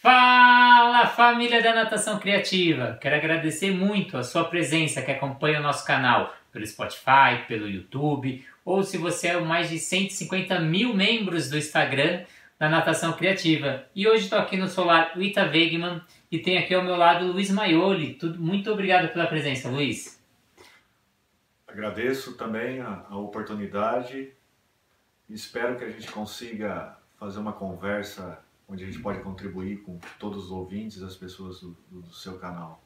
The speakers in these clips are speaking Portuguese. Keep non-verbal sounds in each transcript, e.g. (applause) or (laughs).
Fala família da Natação Criativa! Quero agradecer muito a sua presença que acompanha o nosso canal pelo Spotify, pelo YouTube, ou se você é mais de 150 mil membros do Instagram da Natação Criativa. E hoje estou aqui no Solar Ita Wegman e tem aqui ao meu lado Luiz Maioli. Tudo, muito obrigado pela presença, Luiz. Agradeço também a, a oportunidade. Espero que a gente consiga fazer uma conversa onde a gente pode contribuir com todos os ouvintes, as pessoas do, do seu canal.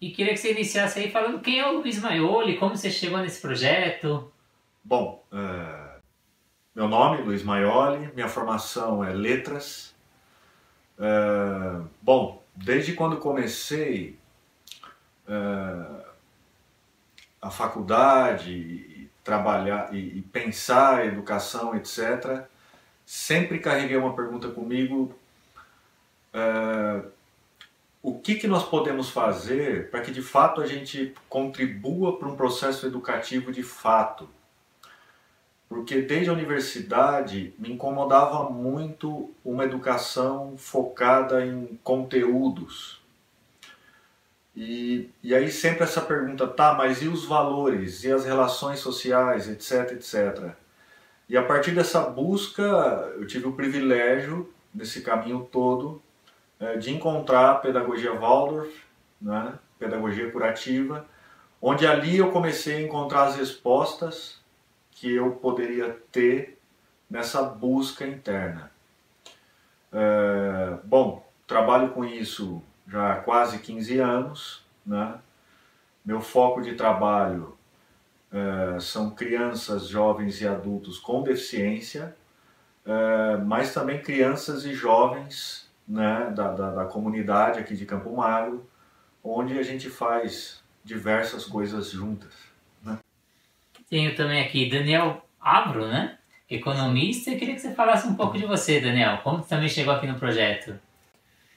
E queria que você iniciasse aí falando quem é o Luiz Maioli, como você chegou nesse projeto. Bom, é... meu nome é Luiz Maioli, minha formação é letras. É... Bom, desde quando comecei é... a faculdade, e trabalhar e, e pensar educação, etc., sempre carreguei uma pergunta comigo: uh, o que, que nós podemos fazer para que de fato a gente contribua para um processo educativo de fato? Porque desde a universidade me incomodava muito uma educação focada em conteúdos. E, e aí sempre essa pergunta, tá, mas e os valores, e as relações sociais, etc, etc. E a partir dessa busca, eu tive o privilégio, nesse caminho todo, é, de encontrar a pedagogia Waldorf, né, pedagogia curativa, onde ali eu comecei a encontrar as respostas que eu poderia ter nessa busca interna. É, bom, trabalho com isso já há quase 15 anos. Né? Meu foco de trabalho é, são crianças, jovens e adultos com deficiência, é, mas também crianças e jovens né, da, da, da, comunidade aqui de Campo Magro, onde a gente faz diversas coisas juntas. Né? Tenho também aqui Daniel Abro, né? economista, eu queria que você falasse um pouco de você, Daniel. Como você também chegou aqui no projeto?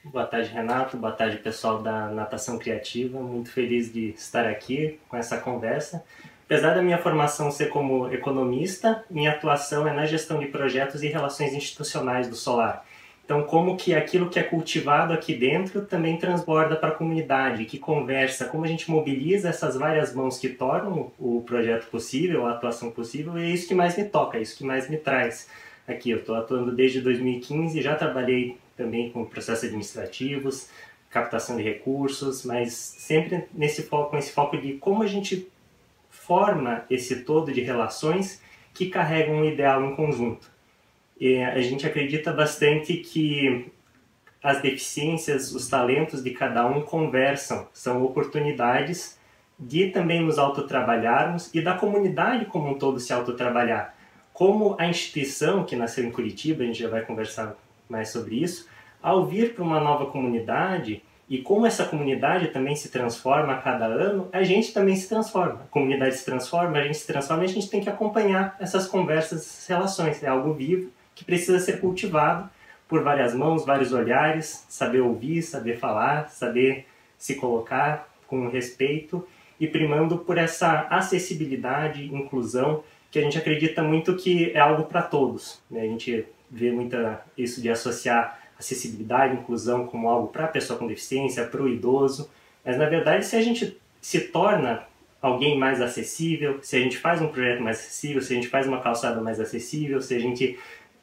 Boa tarde, Renato. Boa tarde, pessoal da Natação Criativa. Muito feliz de estar aqui com essa conversa. Apesar da minha formação ser como economista, minha atuação é na gestão de projetos e relações institucionais do Solar. Então, como que aquilo que é cultivado aqui dentro também transborda para a comunidade, que conversa, como a gente mobiliza essas várias mãos que tornam o projeto possível, a atuação possível, e é isso que mais me toca, é isso que mais me traz aqui. Eu estou atuando desde 2015, já trabalhei também com processos administrativos, captação de recursos, mas sempre nesse foco, com esse foco de como a gente forma esse todo de relações que carregam um ideal em conjunto. E a gente acredita bastante que as deficiências, os talentos de cada um conversam, são oportunidades de também nos autotrabalharmos e da comunidade como um todo se autotrabalhar. Como a instituição que nasceu em Curitiba, a gente já vai conversar mais sobre isso, ao vir para uma nova comunidade, e como essa comunidade também se transforma a cada ano, a gente também se transforma. A comunidade se transforma, a gente se transforma e a gente tem que acompanhar essas conversas, essas relações. É algo vivo que precisa ser cultivado por várias mãos, vários olhares, saber ouvir, saber falar, saber se colocar com respeito e primando por essa acessibilidade, inclusão, que a gente acredita muito que é algo para todos. Né? A gente vê muita isso de associar acessibilidade, inclusão como algo para a pessoa com deficiência, para o idoso, mas na verdade se a gente se torna alguém mais acessível, se a gente faz um projeto mais acessível, se a gente faz uma calçada mais acessível, se a gente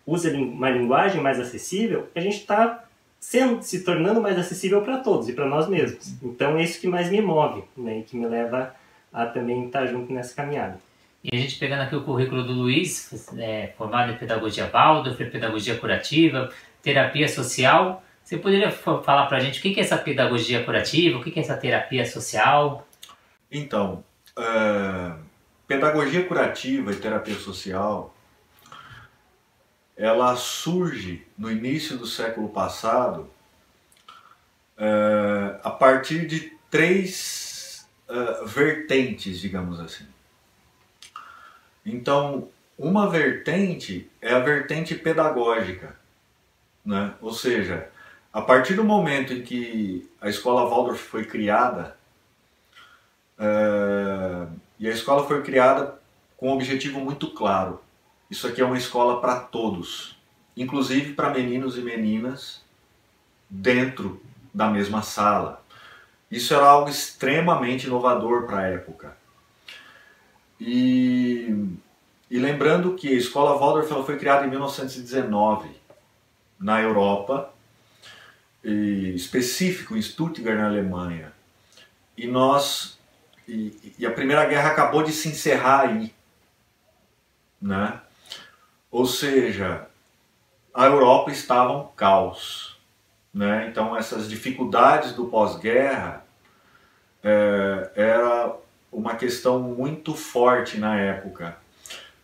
usa uma linguagem mais acessível, a gente está se tornando mais acessível para todos e para nós mesmos. Então é isso que mais me move né, e que me leva a também estar tá junto nessa caminhada. E a gente pegando aqui o currículo do Luiz, é, formado em Pedagogia Waldorf, Pedagogia Curativa, terapia social. Você poderia falar para a gente o que é essa pedagogia curativa, o que é essa terapia social? Então, é, pedagogia curativa e terapia social, ela surge no início do século passado é, a partir de três é, vertentes, digamos assim. Então, uma vertente é a vertente pedagógica, né? Ou seja, a partir do momento em que a escola Waldorf foi criada, é, e a escola foi criada com um objetivo muito claro. Isso aqui é uma escola para todos, inclusive para meninos e meninas dentro da mesma sala. Isso era algo extremamente inovador para a época. E, e, lembrando que a escola Waldorf foi criada em 1919 na Europa, específico em Stuttgart, na Alemanha. E nós e, e, a Primeira Guerra acabou de se encerrar aí, né? Ou seja, a Europa estava um caos. Né? Então, essas dificuldades do pós-guerra é, era uma questão muito forte na época.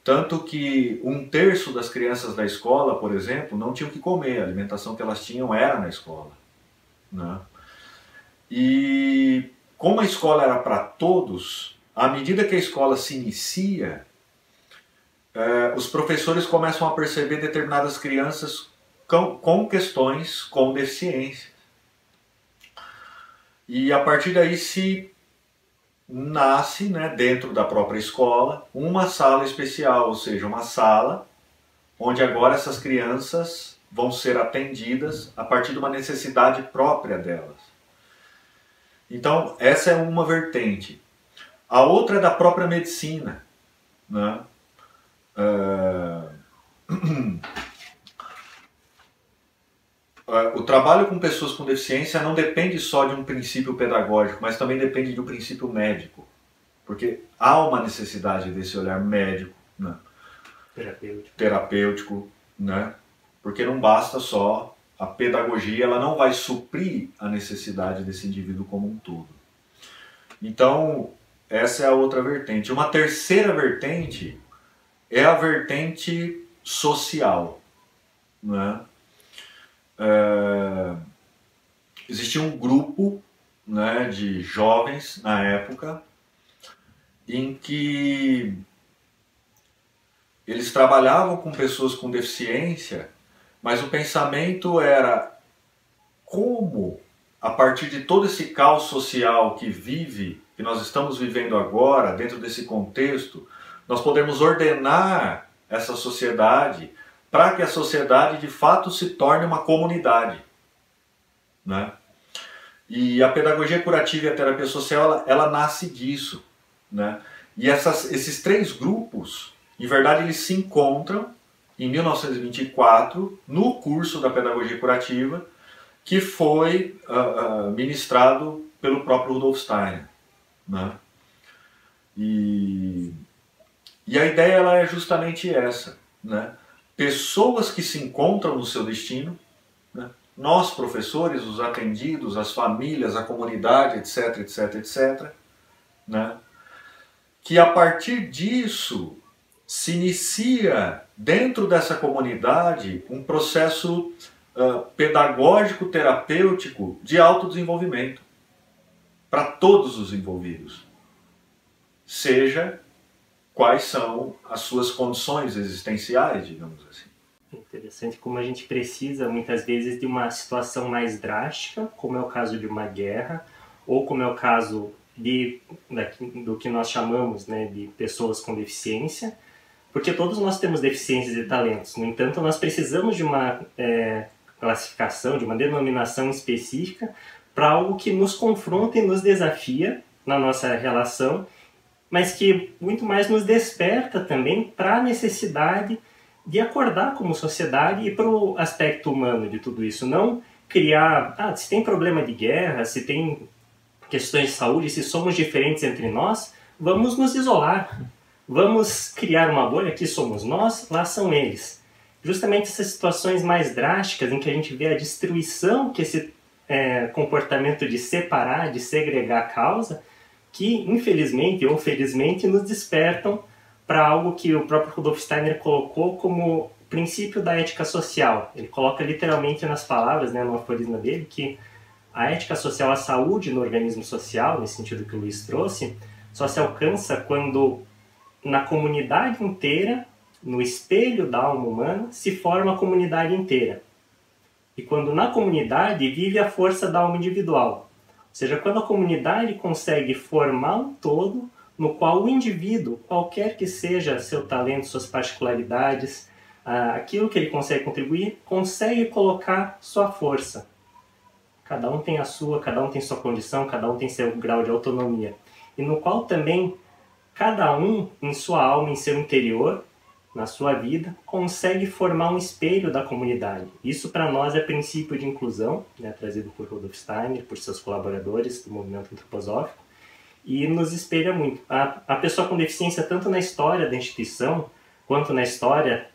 Tanto que um terço das crianças da escola, por exemplo, não tinham que comer, a alimentação que elas tinham era na escola. Né? E como a escola era para todos, à medida que a escola se inicia, é, os professores começam a perceber determinadas crianças com, com questões com deficiência. E a partir daí se nasce, né, dentro da própria escola, uma sala especial, ou seja, uma sala onde agora essas crianças vão ser atendidas a partir de uma necessidade própria delas. Então, essa é uma vertente. A outra é da própria medicina. Né? Uh... (clears throat) o trabalho com pessoas com deficiência não depende só de um princípio pedagógico, mas também depende de um princípio médico. Porque há uma necessidade desse olhar médico, né? terapêutico. terapêutico, né? Porque não basta só a pedagogia, ela não vai suprir a necessidade desse indivíduo como um todo. Então, essa é a outra vertente. Uma terceira vertente é a vertente social. Né? É, existia um grupo né, de jovens na época em que eles trabalhavam com pessoas com deficiência, mas o pensamento era como, a partir de todo esse caos social que vive, que nós estamos vivendo agora, dentro desse contexto, nós podemos ordenar essa sociedade para que a sociedade de fato se torne uma comunidade. Né? E a pedagogia curativa e a terapia social, ela, ela nasce disso. Né? E essas, esses três grupos, em verdade, eles se encontram em 1924 no curso da pedagogia curativa que foi uh, uh, ministrado pelo próprio Rudolf Steiner. Né? E e a ideia ela é justamente essa, né? Pessoas que se encontram no seu destino, né? nós professores, os atendidos, as famílias, a comunidade, etc, etc, etc, né? Que a partir disso se inicia dentro dessa comunidade um processo uh, pedagógico terapêutico de autodesenvolvimento para todos os envolvidos, seja quais são as suas condições existenciais, digamos assim. Interessante como a gente precisa muitas vezes de uma situação mais drástica, como é o caso de uma guerra, ou como é o caso de, do que nós chamamos né, de pessoas com deficiência, porque todos nós temos deficiências e talentos. No entanto, nós precisamos de uma é, classificação, de uma denominação específica para algo que nos confronta e nos desafia na nossa relação mas que muito mais nos desperta também para a necessidade de acordar como sociedade e para o aspecto humano de tudo isso. Não criar, ah, se tem problema de guerra, se tem questões de saúde, se somos diferentes entre nós, vamos nos isolar. Vamos criar uma bolha, aqui somos nós, lá são eles. Justamente essas situações mais drásticas em que a gente vê a destruição que esse é, comportamento de separar, de segregar causa, que, infelizmente ou felizmente, nos despertam para algo que o próprio Rudolf Steiner colocou como princípio da ética social. Ele coloca literalmente nas palavras, né, no dele, que a ética social, a saúde no organismo social, nesse sentido que o Luiz trouxe, só se alcança quando na comunidade inteira, no espelho da alma humana, se forma a comunidade inteira. E quando na comunidade vive a força da alma individual, seja, quando a comunidade consegue formar um todo no qual o indivíduo, qualquer que seja seu talento, suas particularidades, aquilo que ele consegue contribuir, consegue colocar sua força. Cada um tem a sua, cada um tem sua condição, cada um tem seu grau de autonomia. E no qual também cada um, em sua alma, em seu interior, na sua vida, consegue formar um espelho da comunidade. Isso para nós é princípio de inclusão, né, trazido por Rudolf Steiner, por seus colaboradores do movimento antroposófico, e nos espelha muito. A, a pessoa com deficiência, tanto na história da instituição, quanto na história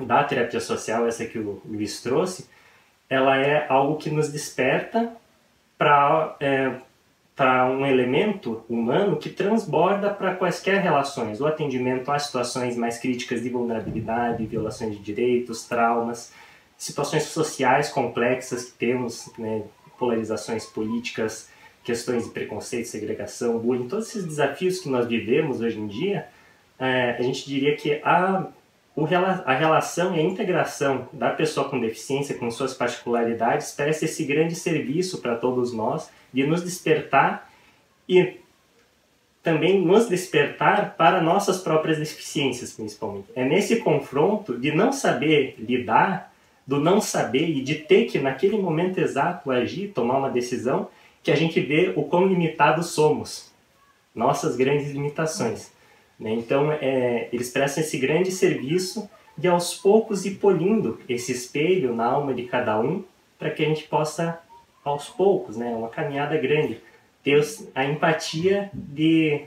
da terapia social, essa que o Luiz trouxe, ela é algo que nos desperta para é, para um elemento humano que transborda para quaisquer relações, o atendimento a situações mais críticas de vulnerabilidade, violações de direitos, traumas, situações sociais complexas que temos, né, polarizações políticas, questões de preconceito, segregação, bullying, todos esses desafios que nós vivemos hoje em dia, é, a gente diria que a a relação e a integração da pessoa com deficiência com suas particularidades parece esse grande serviço para todos nós de nos despertar e também nos despertar para nossas próprias deficiências, principalmente. É nesse confronto de não saber lidar, do não saber e de ter que, naquele momento exato, agir, tomar uma decisão, que a gente vê o quão limitados somos, nossas grandes limitações. Né? Então, é, eles prestam esse grande serviço de aos poucos ir polindo esse espelho na alma de cada um para que a gente possa, aos poucos, né, uma caminhada grande, ter a empatia de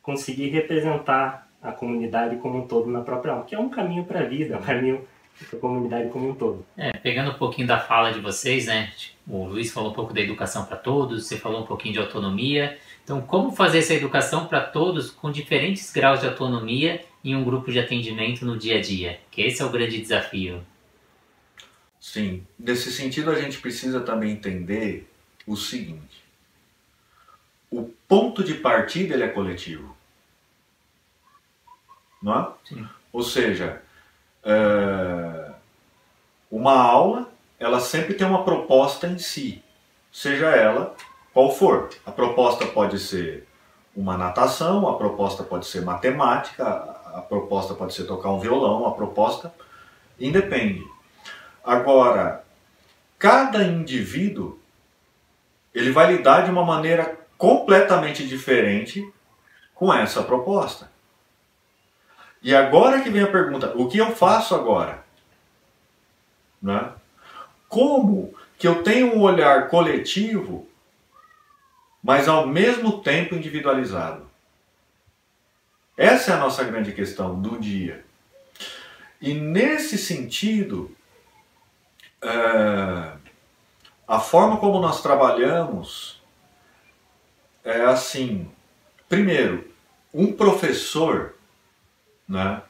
conseguir representar a comunidade como um todo na própria alma, que é um caminho para a vida, um caminho para a comunidade como um todo. É, pegando um pouquinho da fala de vocês, né? O Luiz falou um pouco da educação para todos, você falou um pouquinho de autonomia. Então, como fazer essa educação para todos com diferentes graus de autonomia em um grupo de atendimento no dia a dia? Que esse é o grande desafio. Sim, nesse sentido a gente precisa também entender o seguinte: o ponto de partida ele é coletivo, não é? Sim. Ou seja, é... uma aula ela sempre tem uma proposta em si, seja ela qual for. A proposta pode ser uma natação, a proposta pode ser matemática, a proposta pode ser tocar um violão, a proposta independe. Agora, cada indivíduo ele vai lidar de uma maneira completamente diferente com essa proposta. E agora que vem a pergunta: o que eu faço agora? Né? Como que eu tenho um olhar coletivo mas ao mesmo tempo individualizado. Essa é a nossa grande questão do dia. E nesse sentido, é, a forma como nós trabalhamos é assim: primeiro, um professor, né,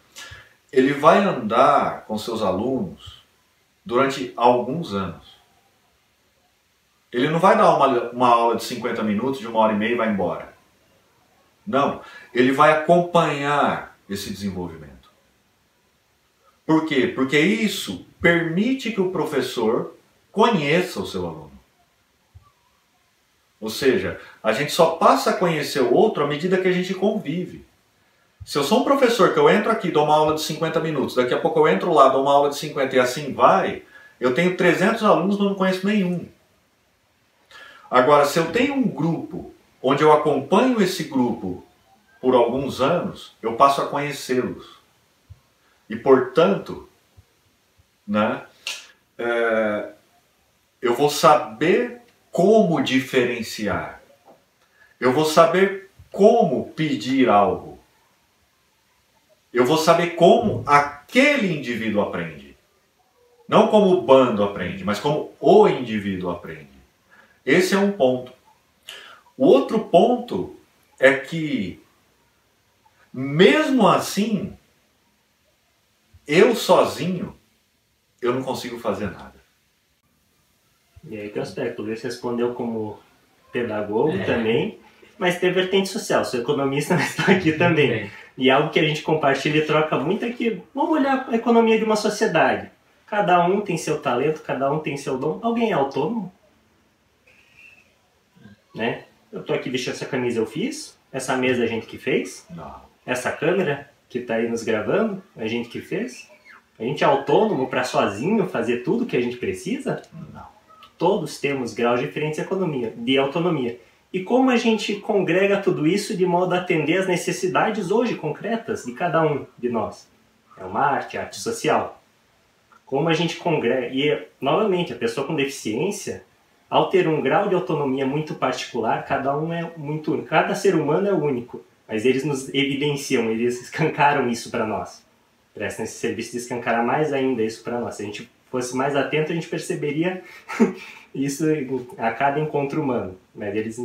ele vai andar com seus alunos durante alguns anos. Ele não vai dar uma, uma aula de 50 minutos, de uma hora e meia e vai embora. Não. Ele vai acompanhar esse desenvolvimento. Por quê? Porque isso permite que o professor conheça o seu aluno. Ou seja, a gente só passa a conhecer o outro à medida que a gente convive. Se eu sou um professor que eu entro aqui, dou uma aula de 50 minutos, daqui a pouco eu entro lá, dou uma aula de 50 e assim vai, eu tenho 300 alunos, não conheço nenhum. Agora, se eu tenho um grupo onde eu acompanho esse grupo por alguns anos, eu passo a conhecê-los. E, portanto, né, é, eu vou saber como diferenciar. Eu vou saber como pedir algo. Eu vou saber como aquele indivíduo aprende. Não como o bando aprende, mas como o indivíduo aprende. Esse é um ponto. O outro ponto é que, mesmo assim, eu sozinho, eu não consigo fazer nada. E aí que o aspecto, o Luiz respondeu como pedagogo é. também, mas tem vertente social, sou economista, mas estou aqui (laughs) também. É. E algo que a gente compartilha e troca muito é que vamos olhar a economia de uma sociedade. Cada um tem seu talento, cada um tem seu dom. Alguém é autônomo? né? Eu tô aqui vestindo essa camisa, eu fiz. Essa mesa a gente que fez. Não. Essa câmera que tá aí nos gravando, a gente que fez. A gente é autônomo para sozinho fazer tudo que a gente precisa? Não. todos temos graus diferentes de autonomia, de autonomia. E como a gente congrega tudo isso de modo a atender às necessidades hoje concretas de cada um de nós? É uma arte, arte social. Como a gente congrega. E, novamente, a pessoa com deficiência, ao ter um grau de autonomia muito particular, cada um é muito único. Cada ser humano é único. Mas eles nos evidenciam, eles escancaram isso para nós. Prestam esse serviço de escancarar mais ainda isso para nós. Se a gente fosse mais atento, a gente perceberia (laughs) isso a cada encontro humano. Mas eles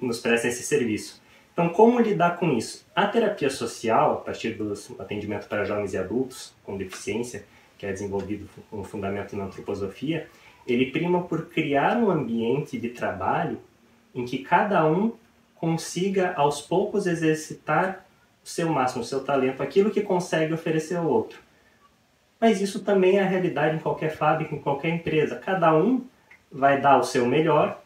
nos prestam esse serviço. Então, como lidar com isso? A terapia social, a partir do atendimento para jovens e adultos com deficiência, que é desenvolvido com fundamento na antroposofia, ele prima por criar um ambiente de trabalho em que cada um consiga aos poucos exercitar o seu máximo, o seu talento, aquilo que consegue oferecer ao outro. Mas isso também é a realidade em qualquer fábrica, em qualquer empresa. Cada um vai dar o seu melhor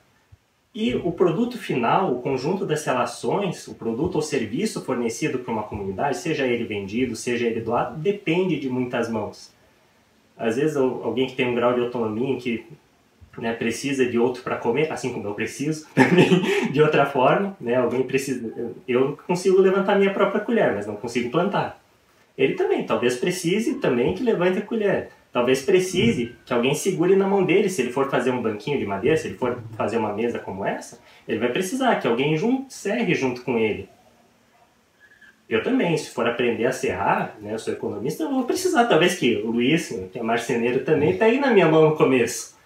e o produto final, o conjunto das relações, o produto ou serviço fornecido para uma comunidade, seja ele vendido, seja ele doado, depende de muitas mãos. Às vezes alguém que tem um grau de autonomia que né, precisa de outro para comer, assim como eu preciso (laughs) também de outra forma, né, alguém precisa, eu consigo levantar minha própria colher, mas não consigo plantar. Ele também, talvez precise também que levante a colher. Talvez precise que alguém segure na mão dele, se ele for fazer um banquinho de madeira, se ele for fazer uma mesa como essa, ele vai precisar que alguém junto, serre junto com ele. Eu também, se for aprender a serrar, né, eu sou economista, eu vou precisar, talvez que o Luiz, que é marceneiro também, pegue na minha mão no começo.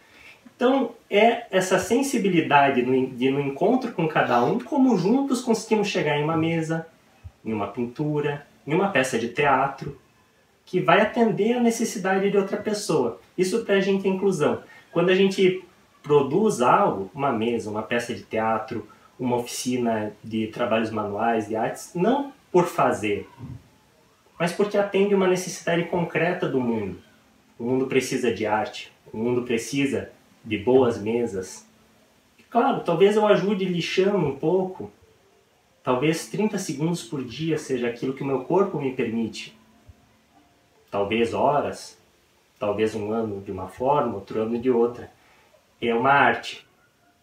Então, é essa sensibilidade de no encontro com cada um, como juntos conseguimos chegar em uma mesa, em uma pintura, em uma peça de teatro, que vai atender a necessidade de outra pessoa. Isso para a gente é inclusão. Quando a gente produz algo, uma mesa, uma peça de teatro, uma oficina de trabalhos manuais, de artes, não por fazer, mas porque atende uma necessidade concreta do mundo. O mundo precisa de arte, o mundo precisa de boas mesas. Claro, talvez eu ajude lixando um pouco, talvez 30 segundos por dia seja aquilo que o meu corpo me permite. Talvez horas, talvez um ano de uma forma, outro ano de outra. É uma arte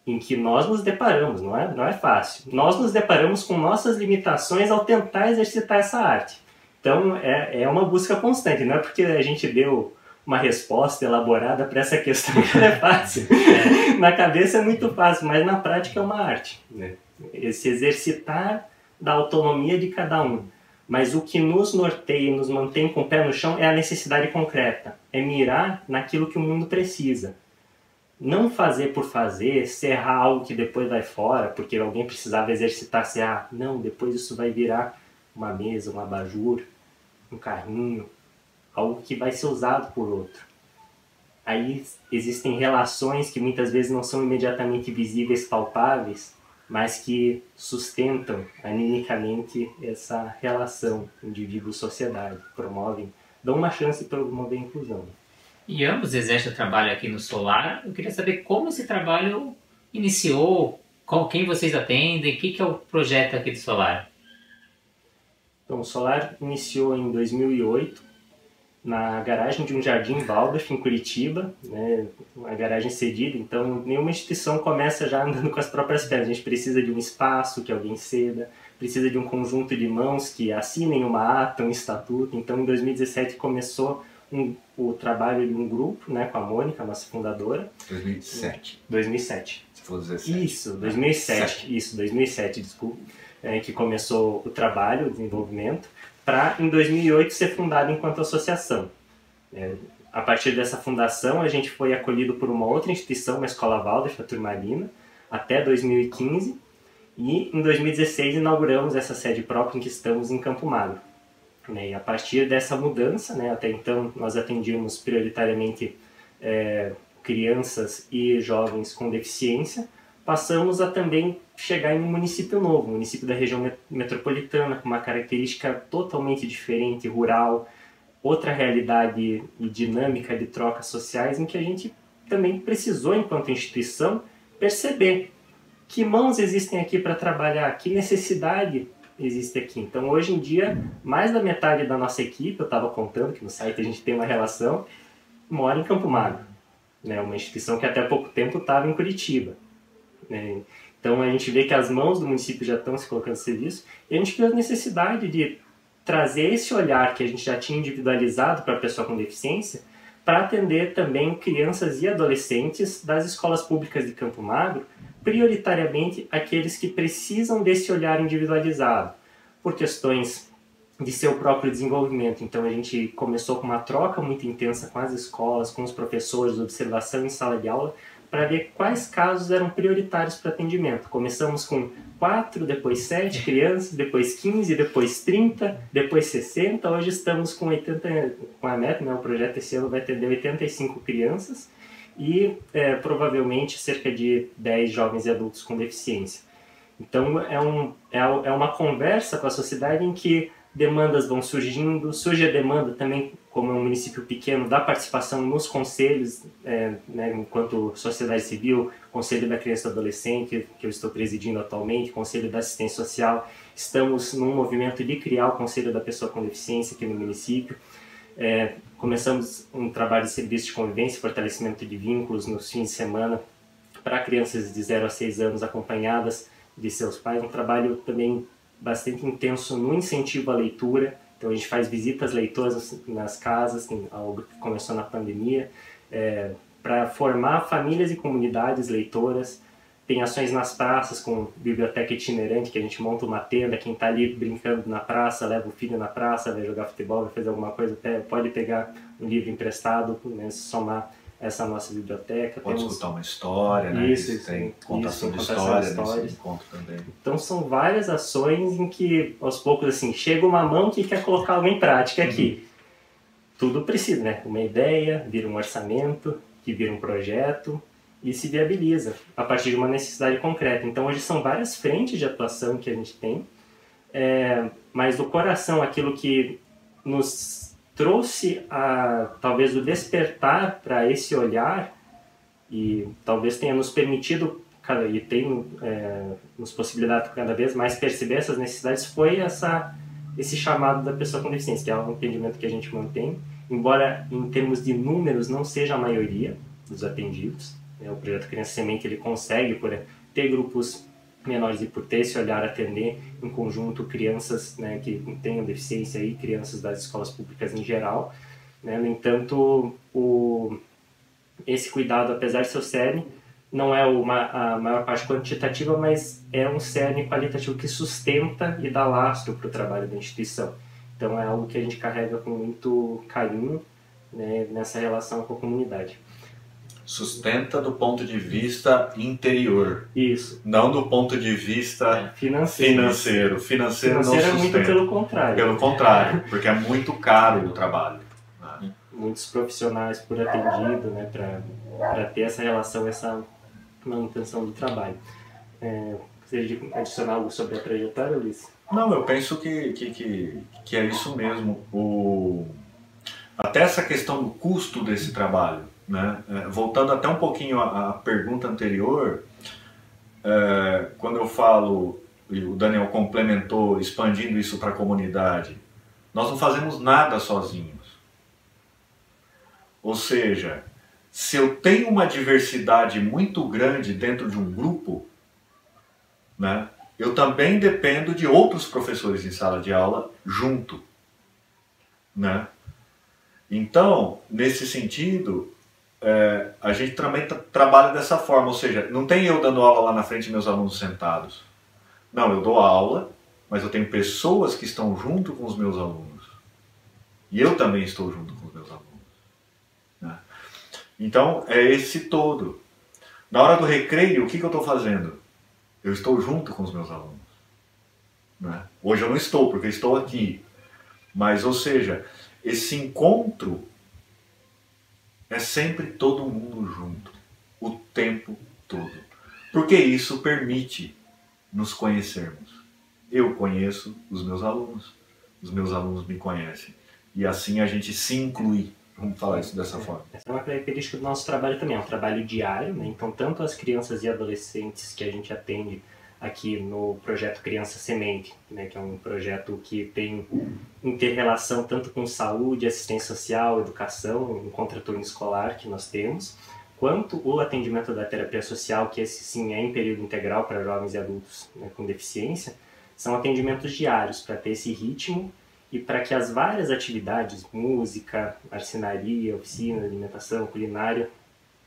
em que nós nos deparamos, não é, não é fácil. Nós nos deparamos com nossas limitações ao tentar exercitar essa arte. Então é, é uma busca constante, não é porque a gente deu uma resposta elaborada para essa questão que é fácil. (laughs) Na cabeça é muito fácil, mas na prática é uma arte. Né? Esse exercitar da autonomia de cada um. Mas o que nos norteia e nos mantém com o pé no chão é a necessidade concreta. É mirar naquilo que o mundo precisa não fazer por fazer, serrar algo que depois vai fora, porque alguém precisava exercitar, serrar. Não, depois isso vai virar uma mesa, um abajur, um carrinho, algo que vai ser usado por outro. Aí existem relações que muitas vezes não são imediatamente visíveis, palpáveis, mas que sustentam animicamente essa relação indivíduo-sociedade, promovem, dão uma chance para promover a inclusão. E ambos exercem o trabalho aqui no Solar. Eu queria saber como esse trabalho iniciou, com quem vocês atendem, o que, que é o projeto aqui do Solar. Então, o Solar iniciou em 2008 na garagem de um jardim Waldorf em Curitiba, né, uma garagem cedida, então nenhuma instituição começa já andando com as próprias pernas. A gente precisa de um espaço que alguém ceda, precisa de um conjunto de mãos que assinem uma ata, um estatuto. Então, em 2017 começou um, o trabalho de um grupo, né, com a Mônica, nossa fundadora. 2007. 2007. Você falou 17. Isso, 2007. Isso, 2007, desculpa. É, que começou o trabalho, o desenvolvimento, para em 2008 ser fundado enquanto associação. É, a partir dessa fundação, a gente foi acolhido por uma outra instituição, uma escola Waldorf, a Turmalina, até 2015. E em 2016 inauguramos essa sede própria em que estamos em Campo Magro. Né? E a partir dessa mudança, né, até então nós atendíamos prioritariamente é, crianças e jovens com deficiência, passamos a também chegar em um município novo, um município da região metropolitana, com uma característica totalmente diferente, rural, outra realidade e dinâmica de trocas sociais, em que a gente também precisou, enquanto instituição, perceber que mãos existem aqui para trabalhar, que necessidade existe aqui. Então, hoje em dia, mais da metade da nossa equipe, eu estava contando que no site a gente tem uma relação, mora em Campo Magro. né, uma instituição que até pouco tempo estava em Curitiba. Né? Então a gente vê que as mãos do município já estão se colocando em serviço e a gente vê a necessidade de trazer esse olhar que a gente já tinha individualizado para a pessoa com deficiência para atender também crianças e adolescentes das escolas públicas de Campo Magro, prioritariamente aqueles que precisam desse olhar individualizado, por questões de seu próprio desenvolvimento. Então a gente começou com uma troca muito intensa com as escolas, com os professores, observação em sala de aula, para ver quais casos eram prioritários para atendimento. Começamos com 4, depois 7 crianças, depois 15, depois 30, depois 60. Hoje estamos com 80, com a meta, né, o projeto esse ano vai atender 85 crianças e é, provavelmente cerca de 10 jovens e adultos com deficiência. Então é, um, é, é uma conversa com a sociedade em que demandas vão surgindo, surge a demanda também, como é um município pequeno, da participação nos conselhos, é, né, enquanto sociedade civil, Conselho da Criança e do Adolescente, que eu estou presidindo atualmente, Conselho da Assistência Social, estamos num movimento de criar o Conselho da Pessoa com Deficiência aqui no município. É, começamos um trabalho de serviço de convivência fortalecimento de vínculos nos fins de semana para crianças de 0 a 6 anos acompanhadas de seus pais, um trabalho também bastante intenso no incentivo à leitura. Então a gente faz visitas leitoras nas casas, que começou na pandemia, é, para formar famílias e comunidades leitoras. Tem ações nas praças com biblioteca itinerante, que a gente monta uma tenda, quem está ali brincando na praça, leva o filho na praça, vai jogar futebol, vai fazer alguma coisa, pode pegar um livro emprestado, né, somar essa nossa biblioteca. Pode Temos... escutar uma história, né? Isso, isso tem contação isso, de história histórias. encontro também. Então são várias ações em que, aos poucos, assim, chega uma mão que quer colocar algo em prática aqui. Uhum. Tudo precisa, né? Uma ideia, vira um orçamento, que vira um projeto e se viabiliza a partir de uma necessidade concreta. Então hoje são várias frentes de atuação que a gente tem, é, mas do coração aquilo que nos trouxe a talvez o despertar para esse olhar e talvez tenha nos permitido e tem é, nos possibilidade cada vez mais perceber essas necessidades foi essa esse chamado da pessoa com deficiência que é um entendimento que a gente mantém embora em termos de números não seja a maioria dos atendidos né, o projeto Criança Semente ele consegue por ter grupos menores e por ter esse olhar atender em conjunto crianças né, que tenham deficiência e crianças das escolas públicas em geral. Né? No entanto, o, esse cuidado, apesar de ser o cerne, não é uma, a maior parte quantitativa, mas é um cerne qualitativo que sustenta e dá lastro para o trabalho da instituição. Então é algo que a gente carrega com muito carinho né, nessa relação com a comunidade sustenta do ponto de vista interior. Isso. Não do ponto de vista financeiro. Financeiro, financeiro, financeiro não sustenta. é muito pelo contrário. Pelo contrário, porque é muito caro o trabalho. Né? Muitos profissionais por atendido, né, para ter essa relação, essa manutenção do trabalho. É, você adicionar algo sobre a trajetória, Luiz? Não, eu penso que, que, que, que é isso mesmo. O... Até essa questão do custo desse trabalho né? É, voltando até um pouquinho à, pergunta anterior, é, quando eu falo, e o Daniel complementou, expandindo isso para a comunidade, nós não fazemos nada sozinhos. Ou seja, se eu tenho uma diversidade muito grande dentro de um grupo, né, eu também dependo de outros professores em sala de aula junto. Né? Então, nesse sentido, é, a gente também trabalha dessa forma, ou seja, não tem eu dando aula lá na frente e meus alunos sentados. Não, eu dou aula, mas eu tenho pessoas que estão junto com os meus alunos. E eu também estou junto com os meus alunos. Né? Então, é esse todo. Na hora do recreio, o que, que eu estou fazendo? Eu estou junto com os meus alunos. Né? Hoje eu não estou, porque eu estou aqui. Mas, ou seja, esse encontro é sempre todo mundo junto, o tempo todo. Porque isso permite nos conhecermos. Eu conheço os meus alunos, os meus alunos me conhecem. E assim a gente se inclui. Vamos falar isso dessa forma. Essa é uma característica do nosso trabalho também, é um trabalho diário, né? então tanto as crianças e adolescentes que a gente atende aqui no projeto Criança Semente, né, que é um projeto que tem interrelação tanto com saúde, assistência social, educação, um contraturno escolar que nós temos, quanto o atendimento da terapia social, que esse sim é em período integral para jovens e adultos né, com deficiência, são atendimentos diários para ter esse ritmo e para que as várias atividades, música, marcenaria, oficina, alimentação, culinária,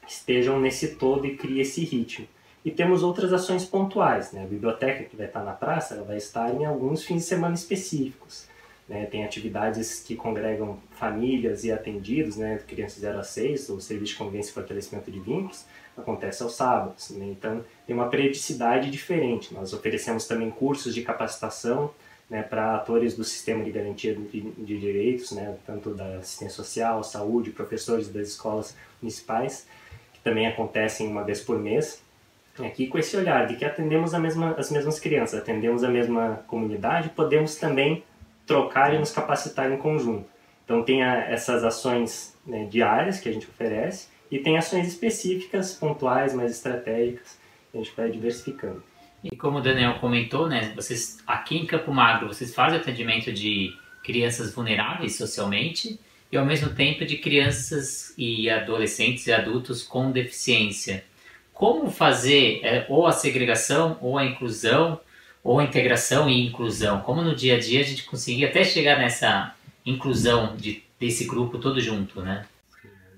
estejam nesse todo e crie esse ritmo. E temos outras ações pontuais, né? A biblioteca que vai estar na praça, ela vai estar em alguns fins de semana específicos. Né? Tem atividades que congregam famílias e atendidos, né? crianças 0 a 6, o serviço de convivência e fortalecimento de vínculos, acontece aos sábados. Né? Então, tem uma periodicidade diferente. Nós oferecemos também cursos de capacitação né, para atores do sistema de garantia de, de direitos, né, tanto da assistência social, saúde, professores das escolas municipais, que também acontecem uma vez por mês. Aqui com esse olhar de que atendemos a mesma, as mesmas crianças, atendemos a mesma comunidade, podemos também trocar e nos capacitar em conjunto. Então tem a, essas ações né, diárias que a gente oferece e tem ações específicas, pontuais, mais estratégicas, que a gente vai diversificando. E como o Daniel comentou, né, vocês aqui em Campo Magro, vocês fazem atendimento de crianças vulneráveis socialmente e ao mesmo tempo de crianças e adolescentes e adultos com deficiência. Como fazer é, ou a segregação ou a inclusão ou a integração e inclusão? Como no dia a dia a gente conseguir até chegar nessa inclusão de, desse grupo todo junto, né?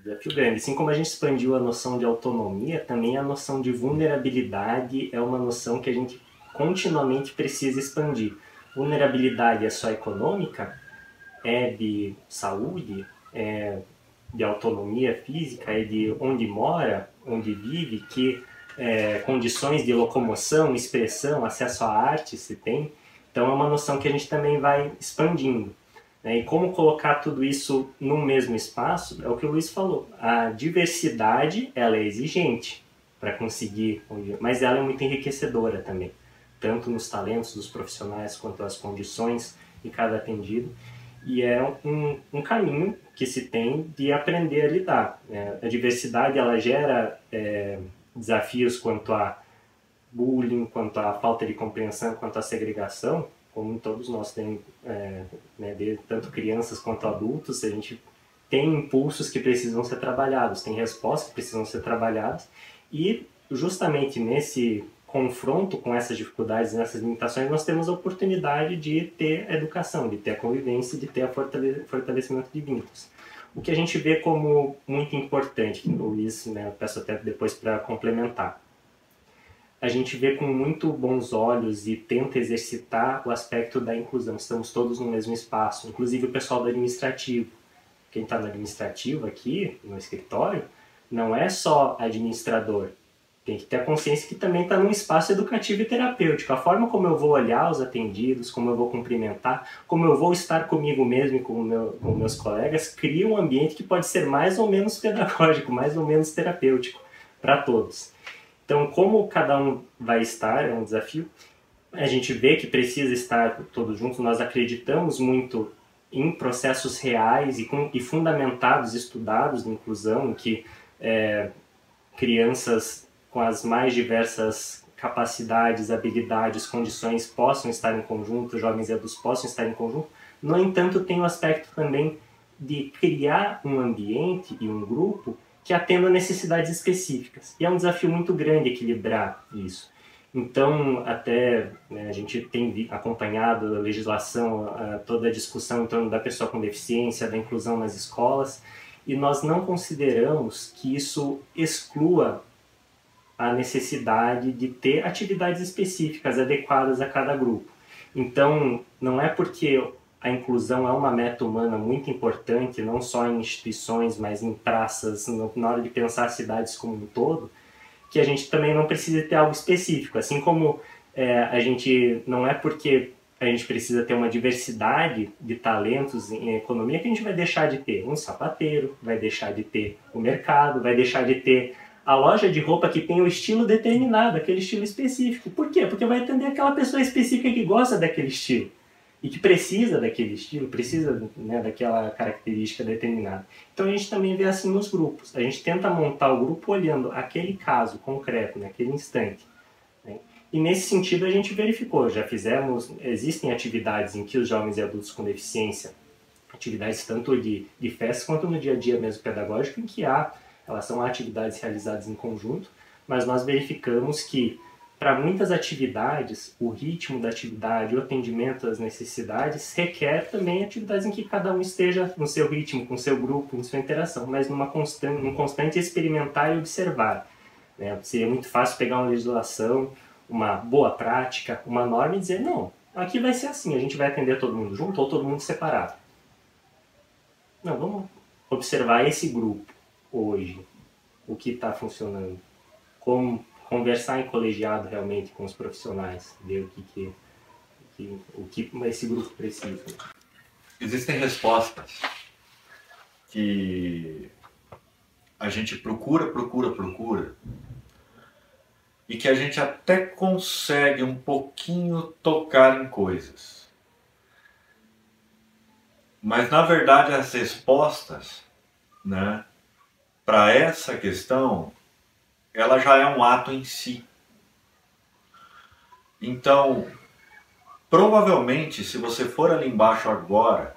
desafio grande. Assim como a gente expandiu a noção de autonomia, também a noção de vulnerabilidade é uma noção que a gente continuamente precisa expandir. Vulnerabilidade é só econômica? É de saúde? É de autonomia física? É de onde mora? Onde vive? Que é, condições de locomoção, expressão, acesso à arte se tem? Então é uma noção que a gente também vai expandindo. Né? E como colocar tudo isso no mesmo espaço, é o que o Luiz falou. A diversidade, ela é exigente para conseguir, mas ela é muito enriquecedora também, tanto nos talentos dos profissionais quanto as condições de cada atendido. E é um, um caminho que se tem de aprender a lidar. Né? A diversidade, ela gera é, desafios quanto a bullying, quanto à falta de compreensão, quanto à segregação, como todos nós temos, é, né, de, tanto crianças quanto adultos, a gente tem impulsos que precisam ser trabalhados, tem respostas que precisam ser trabalhadas, e justamente nesse confronto com essas dificuldades, nessas limitações, nós temos a oportunidade de ter a educação, de ter a convivência, de ter o fortale fortalecimento de vínculos. O que a gente vê como muito importante, Luiz, né, eu peço até depois para complementar, a gente vê com muito bons olhos e tenta exercitar o aspecto da inclusão. Estamos todos no mesmo espaço, inclusive o pessoal do administrativo. Quem está no administrativo aqui, no escritório, não é só administrador. Tem que ter a consciência que também está num espaço educativo e terapêutico. A forma como eu vou olhar os atendidos, como eu vou cumprimentar, como eu vou estar comigo mesmo e com, meu, com meus colegas, cria um ambiente que pode ser mais ou menos pedagógico, mais ou menos terapêutico para todos. Então, como cada um vai estar, é um desafio. A gente vê que precisa estar todos juntos, nós acreditamos muito em processos reais e, com, e fundamentados, estudados de inclusão, que é, crianças com as mais diversas capacidades, habilidades, condições possam estar em conjunto, jovens e adultos possam estar em conjunto. No entanto, tem o aspecto também de criar um ambiente e um grupo que atenda necessidades específicas. E é um desafio muito grande equilibrar isso. Então, até né, a gente tem acompanhado a legislação, a, toda a discussão em torno da pessoa com deficiência, da inclusão nas escolas, e nós não consideramos que isso exclua a necessidade de ter atividades específicas adequadas a cada grupo. Então, não é porque a inclusão é uma meta humana muito importante, não só em instituições, mas em praças, na hora de pensar cidades como um todo, que a gente também não precisa ter algo específico. Assim como é, a gente não é porque a gente precisa ter uma diversidade de talentos em economia que a gente vai deixar de ter um sapateiro, vai deixar de ter o mercado, vai deixar de ter a loja de roupa que tem o estilo determinado, aquele estilo específico. Por quê? Porque vai atender aquela pessoa específica que gosta daquele estilo e que precisa daquele estilo, precisa né, daquela característica determinada. Então a gente também vê assim nos grupos. A gente tenta montar o grupo olhando aquele caso concreto, naquele instante. Né? E nesse sentido a gente verificou, já fizemos, existem atividades em que os jovens e adultos com deficiência, atividades tanto de, de festa quanto no dia a dia mesmo pedagógico, em que há elas são atividades realizadas em conjunto, mas nós verificamos que para muitas atividades, o ritmo da atividade, o atendimento às necessidades requer também atividades em que cada um esteja no seu ritmo, com seu grupo, em sua interação, mas numa constante, num constante experimentar e observar. Né? Seria muito fácil pegar uma legislação, uma boa prática, uma norma e dizer, não, aqui vai ser assim, a gente vai atender todo mundo junto ou todo mundo separado. Não, vamos observar esse grupo hoje, o que está funcionando, como conversar em colegiado realmente com os profissionais, ver o que, que, que, o que esse grupo precisa. Existem respostas que a gente procura, procura, procura e que a gente até consegue um pouquinho tocar em coisas. Mas na verdade as respostas, né, para essa questão ela já é um ato em si. Então, provavelmente, se você for ali embaixo agora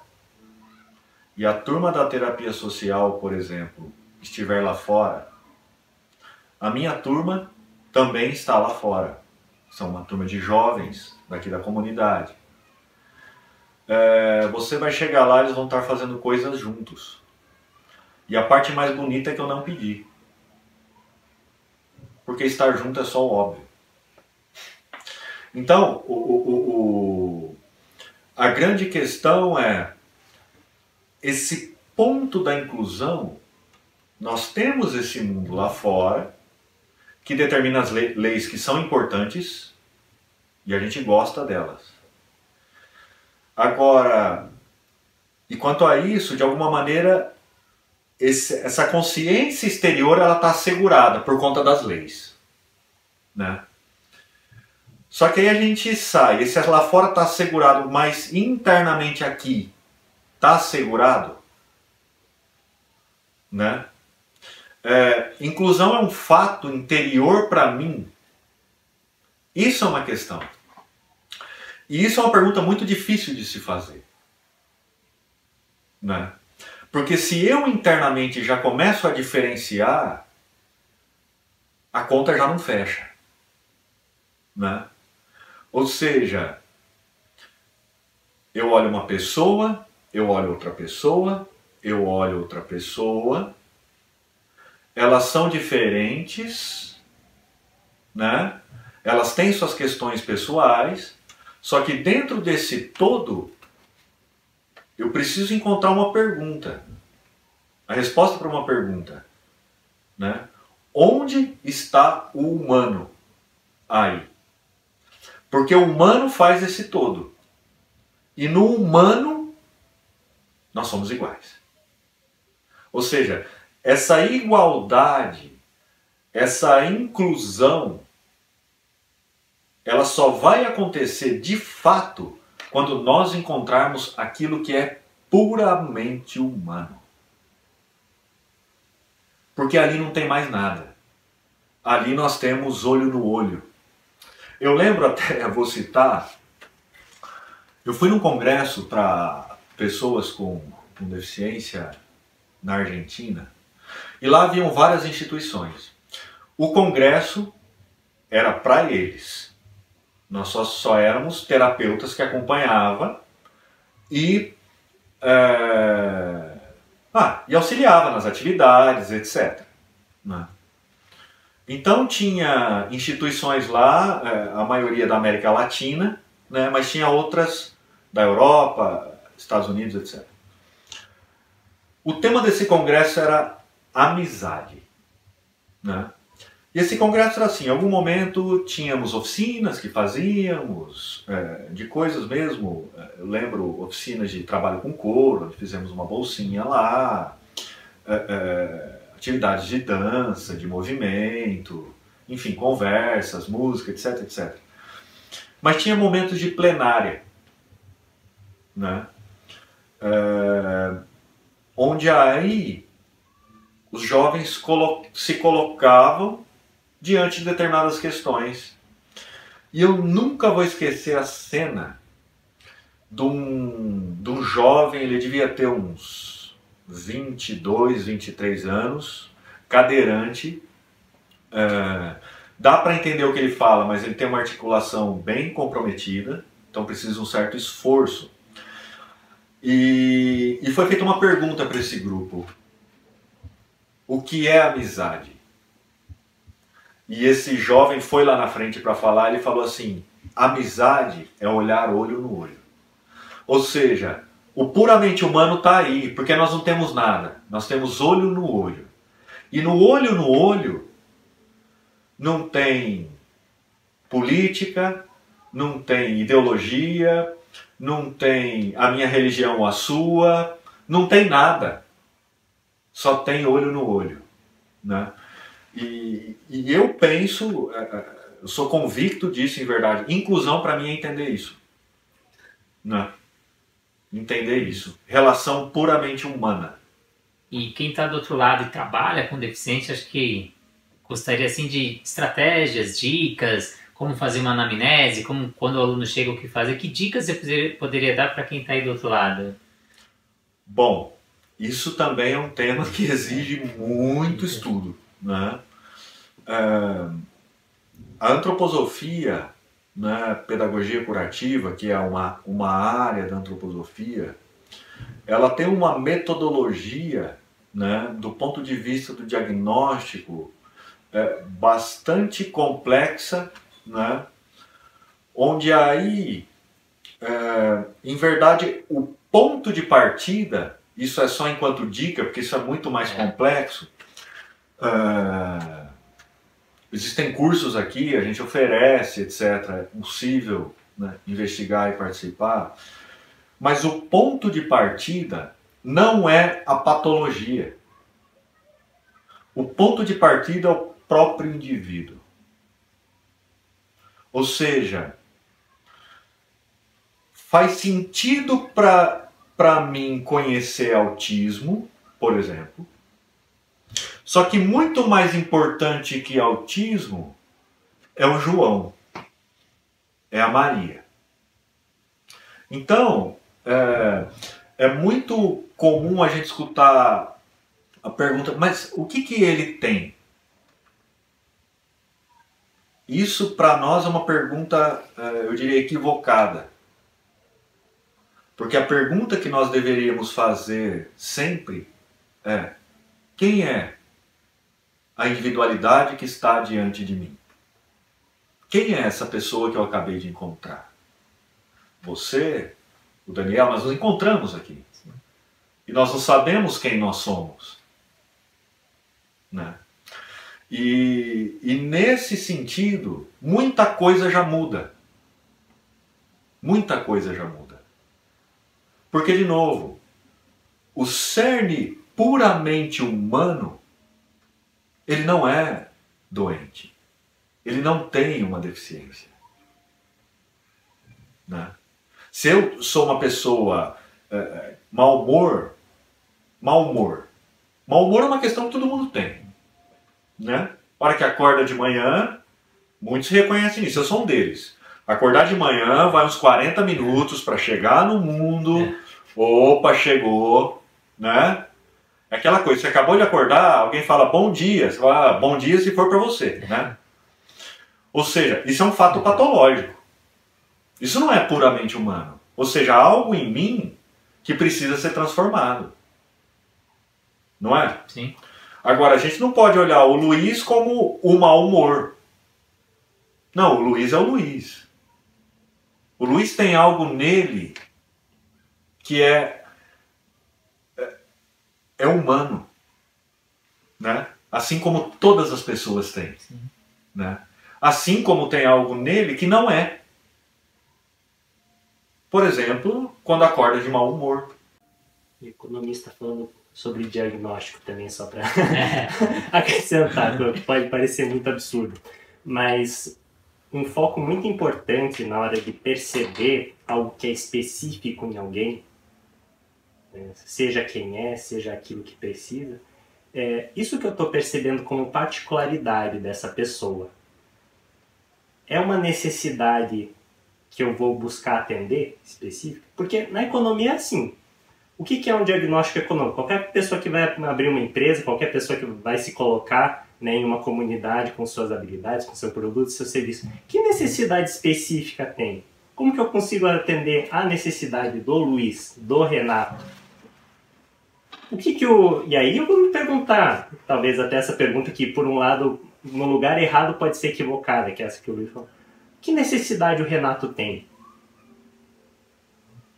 e a turma da terapia social, por exemplo, estiver lá fora, a minha turma também está lá fora. São uma turma de jovens daqui da comunidade. É, você vai chegar lá, eles vão estar fazendo coisas juntos. E a parte mais bonita é que eu não pedi porque estar junto é só o óbvio. Então, o, o, o, a grande questão é esse ponto da inclusão. Nós temos esse mundo lá fora que determina as leis que são importantes e a gente gosta delas. Agora, e quanto a isso, de alguma maneira, esse, essa consciência exterior ela está assegurada por conta das leis, né? Só que aí a gente sai, esse lá fora está assegurado, mas internamente aqui está assegurado, né? É, inclusão é um fato interior para mim. Isso é uma questão. E isso é uma pergunta muito difícil de se fazer, né? Porque se eu internamente já começo a diferenciar, a conta já não fecha. Né? Ou seja, eu olho uma pessoa, eu olho outra pessoa, eu olho outra pessoa, elas são diferentes, né? Elas têm suas questões pessoais, só que dentro desse todo eu preciso encontrar uma pergunta. A resposta para uma pergunta. Né? Onde está o humano? Aí. Porque o humano faz esse todo. E no humano, nós somos iguais. Ou seja, essa igualdade, essa inclusão, ela só vai acontecer de fato quando nós encontrarmos aquilo que é puramente humano. Porque ali não tem mais nada. Ali nós temos olho no olho. Eu lembro até, (laughs) vou citar, eu fui num congresso para pessoas com, com deficiência na Argentina e lá haviam várias instituições. O congresso era para eles. Nós só, só éramos terapeutas que acompanhava e, é, ah, e auxiliava nas atividades, etc. Né? Então tinha instituições lá, é, a maioria da América Latina, né, mas tinha outras da Europa, Estados Unidos, etc. O tema desse congresso era amizade. Né? E esse congresso era assim, em algum momento tínhamos oficinas que fazíamos, é, de coisas mesmo, é, eu lembro oficinas de trabalho com couro, fizemos uma bolsinha lá, é, é, atividades de dança, de movimento, enfim, conversas, música, etc, etc. Mas tinha momentos de plenária, né? É, onde aí os jovens colo se colocavam diante de determinadas questões. E eu nunca vou esquecer a cena de um, de um jovem, ele devia ter uns 22, 23 anos, cadeirante. É, dá para entender o que ele fala, mas ele tem uma articulação bem comprometida, então precisa um certo esforço. E, e foi feita uma pergunta para esse grupo: o que é amizade? E esse jovem foi lá na frente para falar, ele falou assim: amizade é olhar olho no olho. Ou seja, o puramente humano está aí, porque nós não temos nada, nós temos olho no olho. E no olho no olho não tem política, não tem ideologia, não tem a minha religião ou a sua, não tem nada. Só tem olho no olho. Né? E, e eu penso, é, é, eu sou convicto disso em verdade. Inclusão para mim é entender isso. Né? Entender isso. Relação puramente humana. E quem está do outro lado e trabalha com deficiente, acho que gostaria assim de estratégias, dicas, como fazer uma anamnese, como quando o aluno chega o que fazer. Que dicas você poderia dar para quem está aí do outro lado? Bom, isso também é um tema que exige muito estudo. Né? É, a antroposofia, né, pedagogia curativa, que é uma, uma área da antroposofia, ela tem uma metodologia né, do ponto de vista do diagnóstico é, bastante complexa, né, onde aí, é, em verdade, o ponto de partida, isso é só enquanto dica, porque isso é muito mais é. complexo, é, existem cursos aqui, a gente oferece, etc. É possível né, investigar e participar, mas o ponto de partida não é a patologia. O ponto de partida é o próprio indivíduo. Ou seja, faz sentido para mim conhecer autismo, por exemplo, só que muito mais importante que autismo é o João, é a Maria. Então, é, é muito comum a gente escutar a pergunta, mas o que, que ele tem? Isso para nós é uma pergunta, é, eu diria, equivocada. Porque a pergunta que nós deveríamos fazer sempre é: quem é a individualidade que está diante de mim? Quem é essa pessoa que eu acabei de encontrar? Você, o Daniel, nós nos encontramos aqui. E nós não sabemos quem nós somos. Né? E, e nesse sentido, muita coisa já muda. Muita coisa já muda. Porque, de novo, o cerne puramente humano ele não é doente. Ele não tem uma deficiência. Né? Se eu sou uma pessoa é, é mau humor, mau humor. Mau humor é uma questão que todo mundo tem. Né? A hora que acorda de manhã, muitos reconhecem isso. Eu sou um deles. Acordar de manhã vai uns 40 minutos para chegar no mundo. É. Opa, chegou, né? É aquela coisa, você acabou de acordar, alguém fala bom dia, você fala ah, bom dia se for para você, né? Ou seja, isso é um fato patológico. Isso não é puramente humano. Ou seja, algo em mim que precisa ser transformado. Não é? Sim. Agora, a gente não pode olhar o Luiz como o mau humor. Não, o Luiz é o Luiz. O Luiz tem algo nele que é é humano, né? Assim como todas as pessoas têm, Sim. né? Assim como tem algo nele que não é. Por exemplo, quando acorda de mau humor. O economista falando sobre diagnóstico também, só para (laughs) acrescentar, pode parecer muito absurdo. Mas um foco muito importante na hora de perceber algo que é específico em alguém? Seja quem é, seja aquilo que precisa. É, isso que eu estou percebendo como particularidade dessa pessoa é uma necessidade que eu vou buscar atender específica? Porque na economia é assim. O que, é um diagnóstico econômico? Qualquer pessoa que vai abrir uma empresa, qualquer pessoa que vai se colocar né, em uma comunidade com suas habilidades, com seu produto, seu serviço, que necessidade específica tem? Como que eu consigo atender a necessidade do Luiz, do Renato? O que que o... E aí eu vou me perguntar, talvez até essa pergunta que, por um lado, no lugar errado pode ser equivocada, que é essa que o Luiz falou. Que necessidade o Renato tem?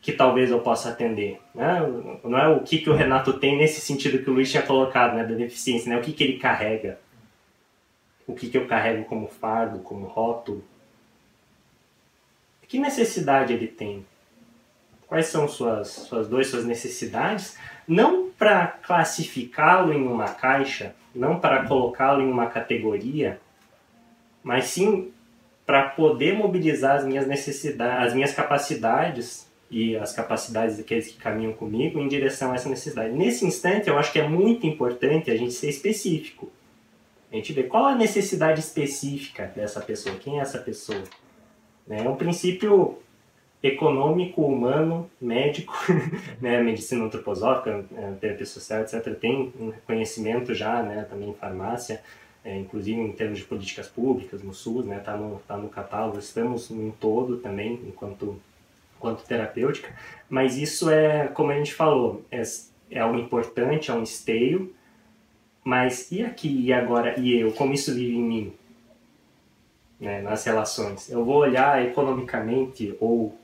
Que talvez eu possa atender. Né? Não é o que, que o Renato tem nesse sentido que o Luiz tinha colocado, né, da deficiência, né? o que, que ele carrega. O que, que eu carrego como fardo, como rótulo. Que necessidade ele tem? Quais são suas, suas duas suas necessidades? Não para classificá-lo em uma caixa, não para colocá-lo em uma categoria, mas sim para poder mobilizar as minhas necessidades, as minhas capacidades e as capacidades daqueles que caminham comigo em direção a essa necessidade. Nesse instante, eu acho que é muito importante a gente ser específico. A gente ver qual a necessidade específica dessa pessoa, quem é essa pessoa. Né? É um princípio econômico, humano, médico, (laughs) né, medicina antroposófica, é, terapia social, etc. Tem um conhecimento já, né, também em farmácia, é, inclusive em termos de políticas públicas no SUS, né, tá no tá no catálogo. Estamos em todo também enquanto enquanto terapêutica, mas isso é, como a gente falou, é, é algo importante, é um esteio, mas e aqui e agora e eu, como isso vive em mim? Né, nas relações. Eu vou olhar economicamente ou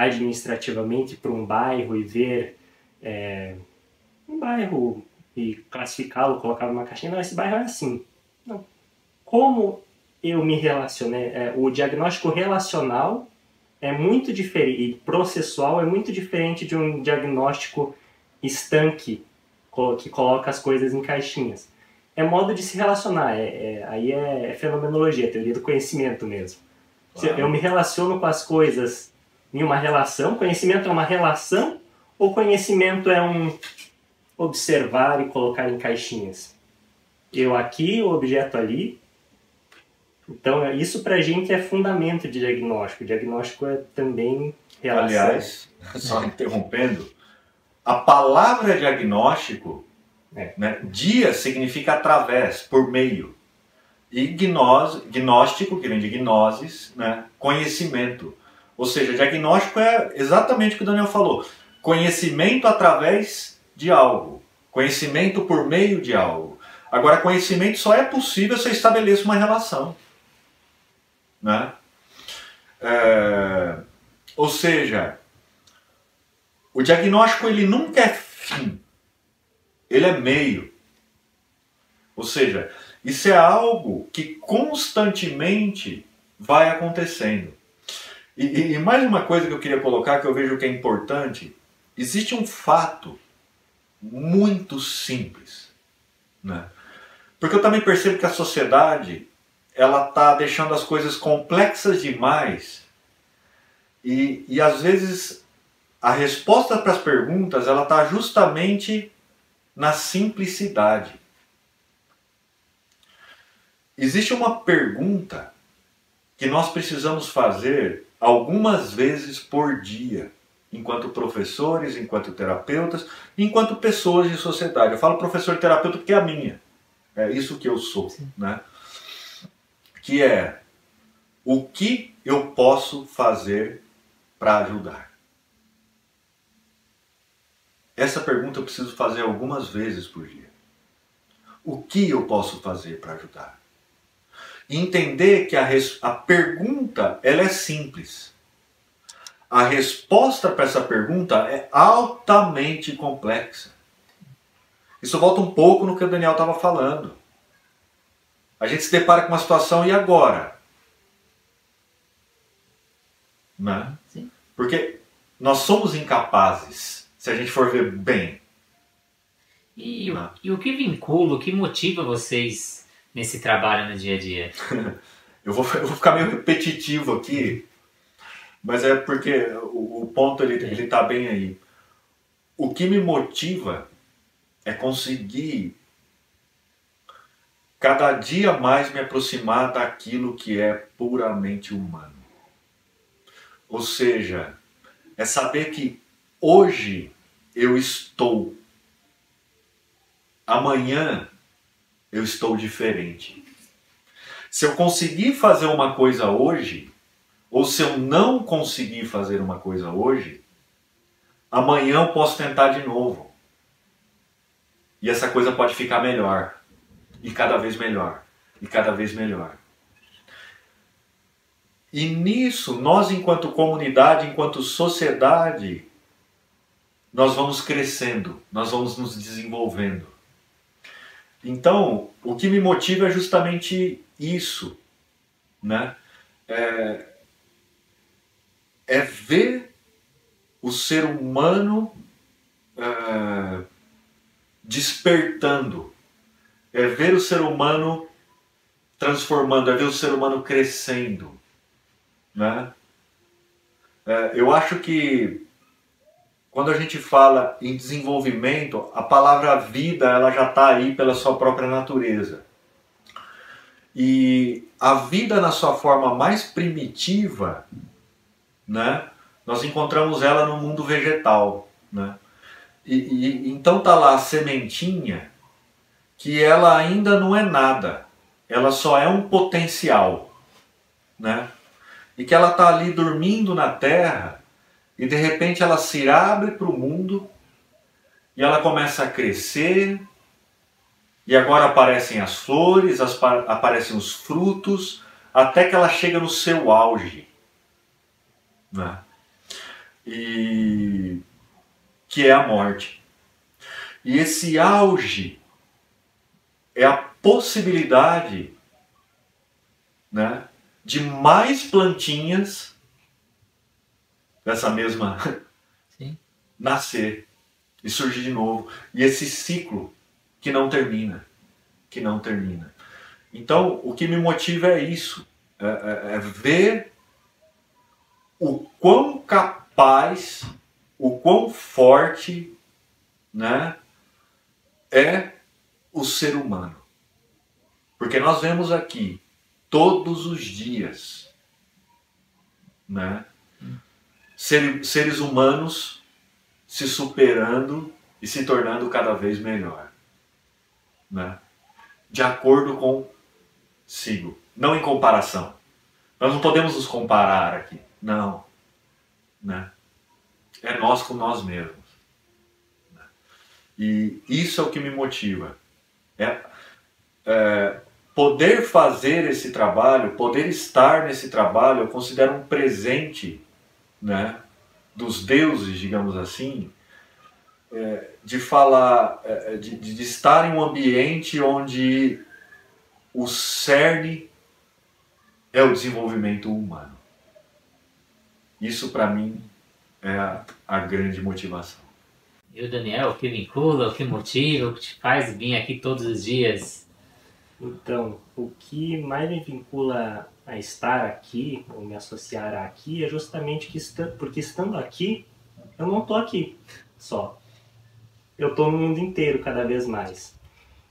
administrativamente para um bairro e ver é, um bairro e classificá-lo, colocá-lo numa caixinha. Não, esse bairro é assim. Não. Como eu me relacionei? É, o diagnóstico relacional é muito diferente, e processual é muito diferente de um diagnóstico estanque, que coloca as coisas em caixinhas. É modo de se relacionar, é, é aí é, é, fenomenologia, teoria do conhecimento mesmo. Eu me relaciono com as coisas em uma relação? Conhecimento é uma relação ou conhecimento é um observar e colocar em caixinhas? Eu aqui, o objeto ali. Então, isso para a gente é fundamento de diagnóstico. O diagnóstico é também relação. Aliás, (laughs) só interrompendo, a palavra diagnóstico, é. né, dia significa através, por meio. E gnose, gnóstico, que vem de gnosis, né, conhecimento. Ou seja, diagnóstico é exatamente o que o Daniel falou: conhecimento através de algo, conhecimento por meio de algo. Agora, conhecimento só é possível se eu estabeleço uma relação. Né? É, ou seja, o diagnóstico ele nunca é fim, ele é meio. Ou seja, isso é algo que constantemente vai acontecendo. E, e, mais uma coisa que eu queria colocar que eu vejo que é importante: existe um fato muito simples, né? Porque eu também percebo que a sociedade ela está deixando as coisas complexas demais e, e às vezes a resposta para as perguntas ela está justamente na simplicidade. Existe uma pergunta que nós precisamos fazer algumas vezes por dia, enquanto professores, enquanto terapeutas, enquanto pessoas de sociedade. Eu falo professor e terapeuta porque é a minha. É isso que eu sou, Sim. né? Que é o que eu posso fazer para ajudar? Essa pergunta eu preciso fazer algumas vezes por dia. O que eu posso fazer para ajudar? Entender que a, a pergunta ela é simples. A resposta para essa pergunta é altamente complexa. Isso volta um pouco no que o Daniel estava falando. A gente se depara com uma situação e agora? Né? Sim. Porque nós somos incapazes, se a gente for ver bem. E, né? e o que vincula, o que motiva vocês nesse trabalho no dia a dia? (laughs) eu, vou, eu vou ficar meio repetitivo aqui, mas é porque o, o ponto ele, ele tá bem aí. O que me motiva é conseguir cada dia mais me aproximar daquilo que é puramente humano. Ou seja, é saber que hoje eu estou. Amanhã eu estou diferente. Se eu conseguir fazer uma coisa hoje, ou se eu não conseguir fazer uma coisa hoje, amanhã eu posso tentar de novo. E essa coisa pode ficar melhor. E cada vez melhor. E cada vez melhor. E nisso, nós, enquanto comunidade, enquanto sociedade, nós vamos crescendo, nós vamos nos desenvolvendo. Então, o que me motiva é justamente isso, né? É, é ver o ser humano é, despertando, é ver o ser humano transformando, é ver o ser humano crescendo, né? É, eu acho que quando a gente fala em desenvolvimento, a palavra vida ela já está aí pela sua própria natureza. E a vida na sua forma mais primitiva, né? Nós encontramos ela no mundo vegetal, né? E, e então tá lá a sementinha que ela ainda não é nada, ela só é um potencial, né? E que ela tá ali dormindo na terra e de repente ela se abre para o mundo e ela começa a crescer e agora aparecem as flores, as, aparecem os frutos, até que ela chega no seu auge. Né? E que é a morte. E esse auge é a possibilidade né, de mais plantinhas dessa mesma (laughs) Sim. nascer e surgir de novo. E esse ciclo que não termina, que não termina. Então, o que me motiva é isso, é, é, é ver o quão capaz, o quão forte, né, é o ser humano. Porque nós vemos aqui todos os dias, né, seres humanos se superando e se tornando cada vez melhor né? de acordo com sigo, não em comparação. Nós não podemos nos comparar aqui, não. Né? É nós com nós mesmos. Né? E isso é o que me motiva. É, é, poder fazer esse trabalho, poder estar nesse trabalho, eu considero um presente né, dos deuses, digamos assim, é, de falar, é, é, de, de estar em um ambiente onde o cerne é o desenvolvimento humano. Isso para mim é a, a, grande motivação. E o Daniel, o que vincula, o que motiva, o que te faz vir aqui todos os dias? Então, o que mais me vincula a estar aqui, ou me associar aqui, é justamente que, porque estando aqui, eu não estou aqui só eu estou no mundo inteiro cada vez mais.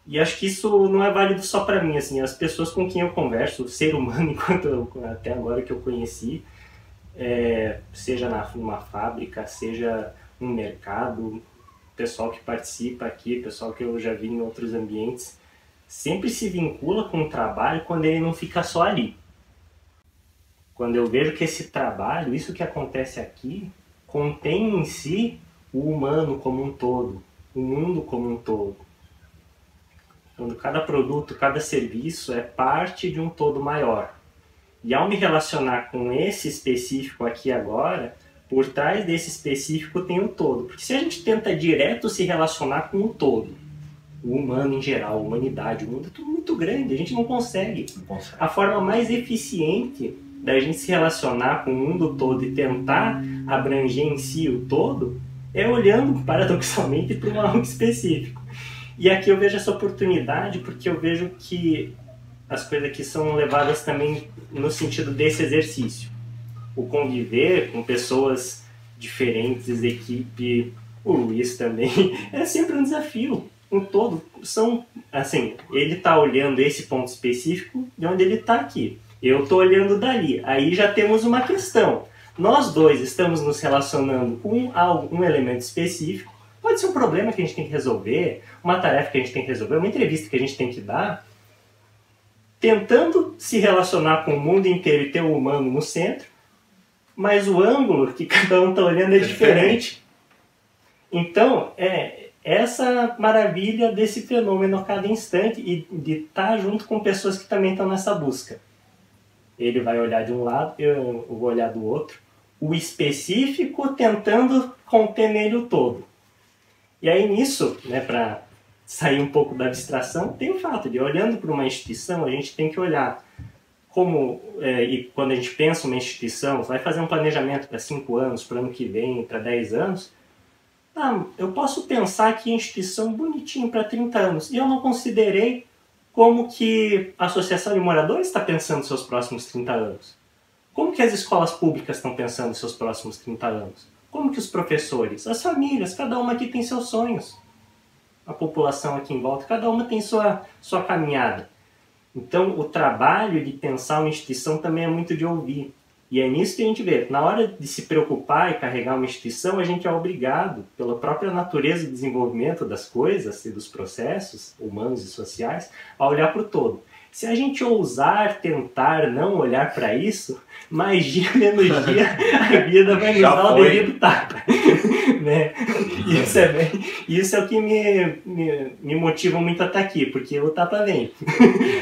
E acho que isso não é válido só para mim, assim, as pessoas com quem eu converso, o ser humano, (laughs) enquanto eu, até agora que eu conheci, é, seja na, numa fábrica, seja um mercado, pessoal que participa aqui, pessoal que eu já vi em outros ambientes, sempre se vincula com o trabalho quando ele não fica só ali. Quando eu vejo que esse trabalho, isso que acontece aqui, contém em si o humano como um todo, o mundo como um todo. Quando cada produto, cada serviço é parte de um todo maior. E ao me relacionar com esse específico aqui agora, por trás desse específico tem o um todo. Porque se a gente tenta direto se relacionar com o todo, o humano em geral, a humanidade, o mundo é tudo muito grande, a gente não consegue. Não consegue. A forma mais eficiente da gente se relacionar com o mundo todo e tentar abranger em si o todo é olhando paradoxalmente para algo específico. E aqui eu vejo essa oportunidade porque eu vejo que as coisas aqui são levadas também no sentido desse exercício. O conviver com pessoas diferentes, equipe, o Luiz também, (laughs) é sempre um desafio. Um todo, são, assim, ele está olhando esse ponto específico de onde ele está aqui. Eu estou olhando dali. Aí já temos uma questão nós dois estamos nos relacionando com algo, um elemento específico, Pode ser um problema que a gente tem que resolver, uma tarefa que a gente tem que resolver, uma entrevista que a gente tem que dar, tentando se relacionar com o mundo inteiro e ter o humano no centro, mas o ângulo que (laughs) cada um está olhando é, é diferente. Então, é essa maravilha desse fenômeno a cada instante e de estar tá junto com pessoas que também estão nessa busca. Ele vai olhar de um lado, eu vou olhar do outro. O específico tentando conter nele o todo. E aí nisso, né, para sair um pouco da abstração, tem o fato de, olhando para uma instituição, a gente tem que olhar como, é, e quando a gente pensa uma instituição, vai fazer um planejamento para cinco anos, para ano que vem, para dez anos, ah, eu posso pensar que instituição bonitinho para 30 anos, e eu não considerei como que a associação de moradores está pensando seus próximos 30 anos. Como que as escolas públicas estão pensando seus próximos 30 anos? Como que os professores, as famílias, cada uma aqui tem seus sonhos. A população aqui em volta, cada uma tem sua, sua caminhada. Então, o trabalho de pensar uma instituição também é muito de ouvir. E é nisso que a gente vê. Na hora de se preocupar e carregar uma instituição, a gente é obrigado, pela própria natureza do desenvolvimento das coisas e dos processos humanos e sociais, a olhar para o todo. Se a gente ousar tentar não olhar para isso, mais dia menos dia a vida vai nos dar o devido tapa. (laughs) né? Isso é, bem, isso é o que me, me, me motiva muito a estar aqui, porque o tapa vem.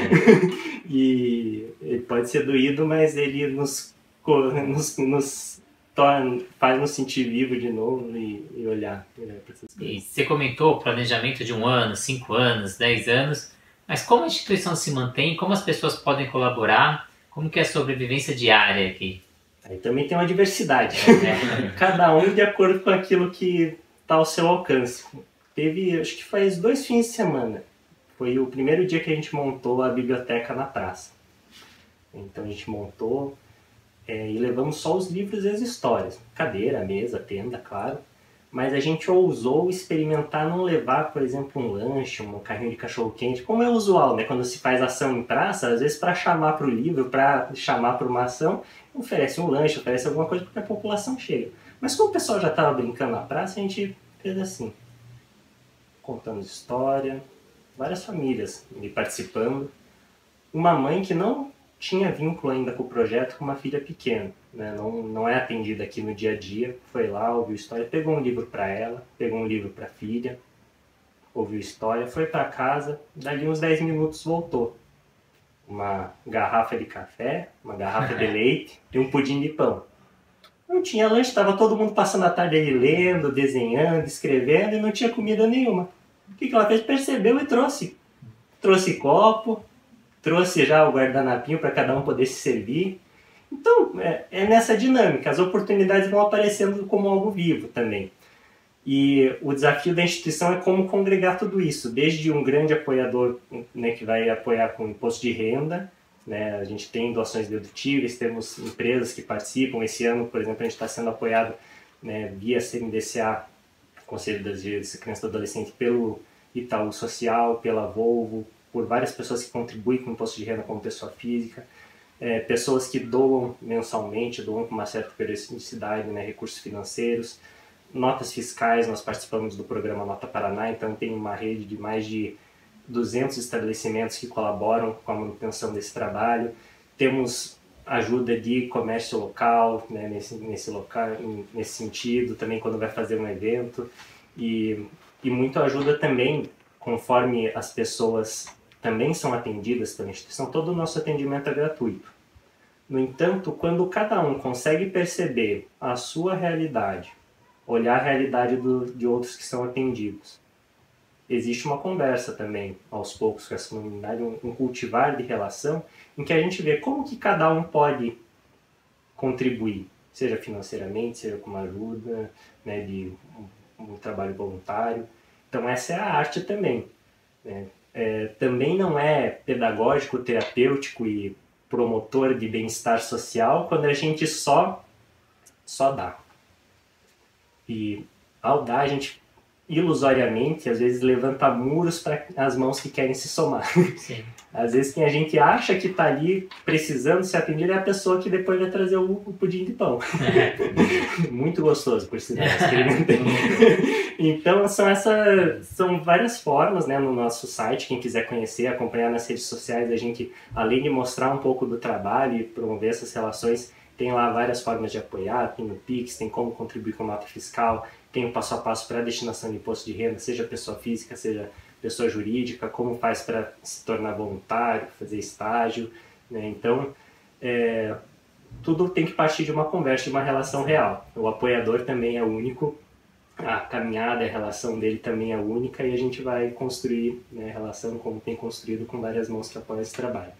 (laughs) e ele pode ser doído, mas ele nos (laughs) nos, nos torna, faz nos sentir vivo de novo e, e olhar, olhar para essas coisas. E você comentou planejamento de um ano, cinco anos, dez anos, mas como a instituição se mantém, como as pessoas podem colaborar, como que é a sobrevivência diária aqui? Aí também tem uma diversidade, (laughs) né? cada um de acordo com aquilo que está ao seu alcance. Teve, acho que faz dois fins de semana, foi o primeiro dia que a gente montou a biblioteca na praça. Então a gente montou, é, e levamos só os livros e as histórias. Cadeira, mesa, tenda, claro. Mas a gente ousou experimentar não levar, por exemplo, um lanche, um carrinho de cachorro-quente, como é usual, né? Quando se faz ação em praça, às vezes para chamar para o livro, para chamar para uma ação, oferece um lanche, oferece alguma coisa porque a população chega. Mas como o pessoal já estava brincando na praça, a gente fez assim. Contamos história, várias famílias me participando. Uma mãe que não tinha vínculo ainda com o projeto com uma filha pequena, né? não, não é atendida aqui no dia a dia, foi lá, ouviu história, pegou um livro para ela, pegou um livro para a filha, ouviu história, foi para casa, dali uns 10 minutos voltou. Uma garrafa de café, uma garrafa de (laughs) leite e um pudim de pão. Não tinha lanche, estava todo mundo passando a tarde aí lendo, desenhando, escrevendo e não tinha comida nenhuma. O que, que ela fez? Percebeu e trouxe. Trouxe copo, trouxe já o guardanapinho para cada um poder se servir. Então, é, é, nessa dinâmica, as oportunidades vão aparecendo como algo vivo também. E o desafio da instituição é como congregar tudo isso, desde um grande apoiador né, que vai apoiar com imposto de renda, né, a gente tem doações dedutíveis, temos empresas que participam. Esse ano, por exemplo, a gente está sendo apoiado né, via CNDCA, Conselho das Direitos de Criança e Adolescente, pelo Itaú Social, pela Volvo, por várias pessoas que contribuem com o imposto de renda como pessoa física, é, pessoas que doam mensalmente, doam com uma certa periodicidade né, recursos financeiros, notas fiscais, nós participamos do programa Nota Paraná, então tem uma rede de mais de 200 estabelecimentos que colaboram com a manutenção desse trabalho. Temos ajuda de comércio local né, nesse, nesse, local, nesse sentido, também quando vai fazer um evento. E, e muito ajuda também, conforme as pessoas também são atendidas pela instituição, todo o nosso atendimento é gratuito. No entanto, quando cada um consegue perceber a sua realidade, olhar a realidade do, de outros que são atendidos, existe uma conversa também, aos poucos, com essa comunidade, um, um cultivar de relação, em que a gente vê como que cada um pode contribuir, seja financeiramente, seja com uma ajuda, né, de um, um trabalho voluntário. Então essa é a arte também. Né? É, também não é pedagógico, terapêutico e promotor de bem-estar social quando a gente só só dá. E ao dar a gente ilusoriamente, às vezes levanta muros para as mãos que querem se somar. Sim. Às vezes quem a gente acha que está ali precisando se atender é a pessoa que depois vai trazer o, o pudim de pão. (laughs) Muito gostoso, por sinal. (laughs) então são essas, são várias formas, né, no nosso site. Quem quiser conhecer, acompanhar nas redes sociais, a gente além de mostrar um pouco do trabalho e promover essas relações, tem lá várias formas de apoiar. Tem o Pix, tem como contribuir com nota fiscal, tem o passo a passo para a destinação de imposto de renda, seja pessoa física, seja pessoa jurídica, como faz para se tornar voluntário, fazer estágio. Né? Então, é, tudo tem que partir de uma conversa, de uma relação real. O apoiador também é único, a caminhada, a relação dele também é única e a gente vai construir né, a relação como tem construído com várias mãos que apoiam esse trabalho.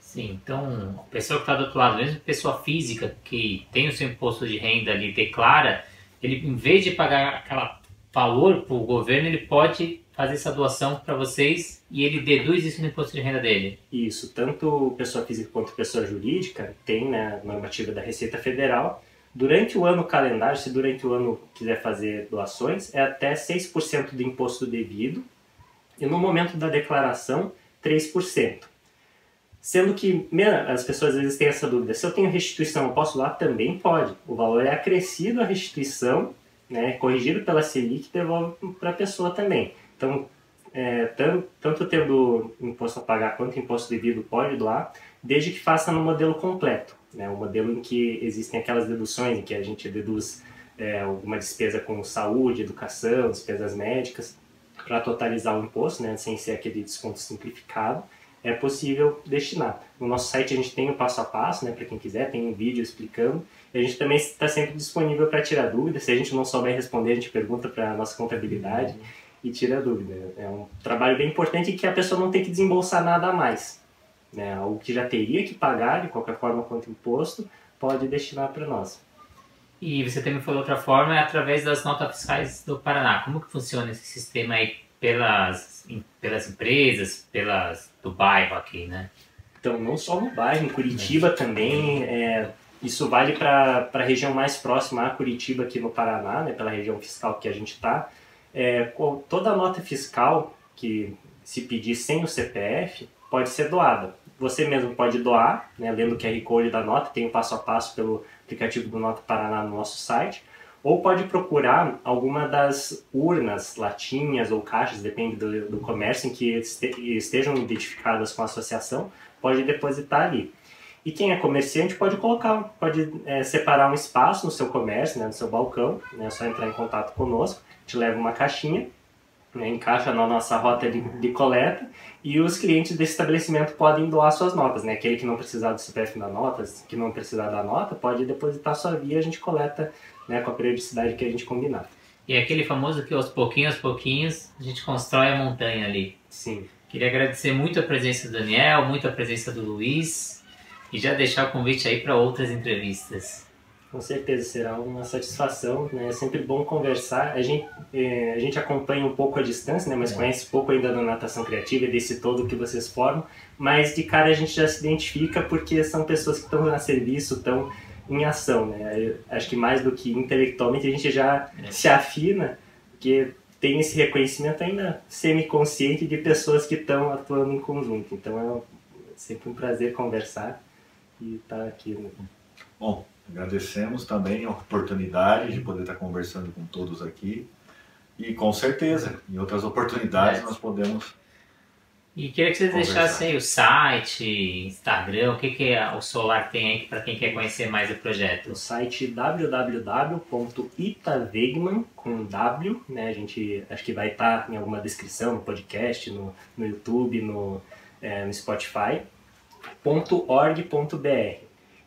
Sim, então a pessoa que está do outro lado, mesmo pessoa física que tem o seu imposto de renda ali, declara, ele em vez de pagar aquela valor para o governo, ele pode fazer essa doação para vocês e ele deduz isso no imposto de renda dele. Isso, tanto pessoa física quanto pessoa jurídica tem né, normativa da Receita Federal. Durante o ano calendário, se durante o ano quiser fazer doações, é até 6% do imposto devido e no momento da declaração, 3%. Sendo que as pessoas às vezes têm essa dúvida, se eu tenho restituição, eu posso doar? Também pode. O valor é acrescido à restituição, né, corrigido pela Selic, devolve para a pessoa também. Então, é, tanto, tanto tendo imposto a pagar quanto imposto devido pode doar, desde que faça no modelo completo, né? o modelo em que existem aquelas deduções, em que a gente deduz é, alguma despesa com saúde, educação, despesas médicas, para totalizar o imposto, né? sem ser aquele desconto simplificado, é possível destinar. No nosso site a gente tem o passo a passo, né, para quem quiser, tem um vídeo explicando. E a gente também está sempre disponível para tirar dúvidas. Se a gente não souber responder, a gente pergunta para a nossa contabilidade. E tira dúvida. É um trabalho bem importante que a pessoa não tem que desembolsar nada a mais. Né? Que já teria que pagar de qualquer forma quanto imposto, pode destinar para nós. E você também falou outra forma, é através das notas fiscais do Paraná. Como que funciona esse sistema aí pelas, pelas empresas, pelas do bairro aqui, né? Então, não só no bairro, em Curitiba é. também, é, isso vale para a região mais próxima a Curitiba aqui no Paraná, né, pela região fiscal que a gente está é, toda nota fiscal que se pedir sem o CPF pode ser doada. Você mesmo pode doar, né, lendo o QR Code da nota, tem o passo a passo pelo aplicativo do Nota Paraná no nosso site, ou pode procurar alguma das urnas, latinhas ou caixas, depende do, do comércio em que estejam identificadas com a associação, pode depositar ali. E quem é comerciante pode colocar, pode é, separar um espaço no seu comércio, né, no seu balcão, né, é só entrar em contato conosco te leva uma caixinha, né, encaixa na nossa rota de, de, coleta e os clientes desse estabelecimento podem doar suas notas. Né? Aquele que não precisar do CPF da nota, que não precisar da nota, pode depositar sua via a gente coleta né, com a periodicidade que a gente combinar. E é aquele famoso que aos pouquinhos, aos pouquinhos, a gente constrói a montanha ali. Sim. Queria agradecer muito a presença do Daniel, muito a presença do Luiz e já deixar o convite aí para outras entrevistas. Com certeza será uma satisfação, né? É sempre bom conversar. A gente, é, a gente acompanha um pouco a distância, né? Mas é. conhece pouco ainda da natação criativa e desse todo que vocês formam. Mas de cara a gente já se identifica porque são pessoas que estão a serviço, estão em ação, né? Eu acho que mais do que intelectualmente a gente já é. se afina, porque tem esse reconhecimento ainda semi-consciente de pessoas que estão atuando em conjunto. Então é sempre um prazer conversar e estar tá aqui. Né? Bom, Agradecemos também a oportunidade de poder estar conversando com todos aqui. E com certeza, em outras oportunidades é. nós podemos. E queria que vocês conversar. deixassem aí o site, Instagram, o que, que o Solar tem aí para quem quer conhecer mais o projeto. O site www.itavegman, com W, né? A gente acho que vai estar em alguma descrição no podcast, no, no YouTube, no, é, no Spotify, .org.br.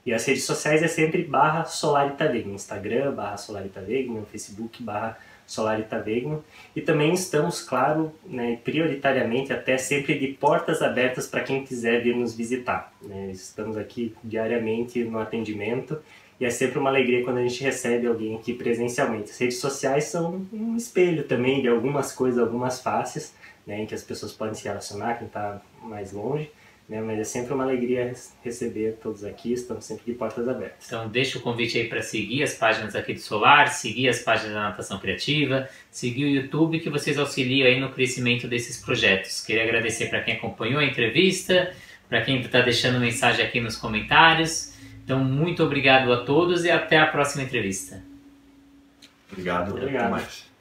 E as redes sociais é sempre barra Solaritavegno, Instagram, barra Solaritavegno, Facebook, barra Solaritavegno. E também estamos, claro, né, prioritariamente até sempre de portas abertas para quem quiser vir nos visitar. Né? Estamos aqui diariamente no atendimento e é sempre uma alegria quando a gente recebe alguém aqui presencialmente. As redes sociais são um espelho também de algumas coisas, algumas faces, né, em que as pessoas podem se relacionar, quem está mais longe Né? Mas é sempre uma alegria receber todos aqui, estamos sempre de portas abertas. Então deixa o convite aí para seguir as páginas aqui do Solar, seguir as páginas da Natação Criativa, seguir o YouTube que vocês auxiliam aí no crescimento desses projetos. Queria agradecer para quem acompanhou a entrevista, para quem está deixando mensagem aqui nos comentários. Então muito obrigado a todos e até a próxima entrevista. Obrigado. Obrigado. Até mais.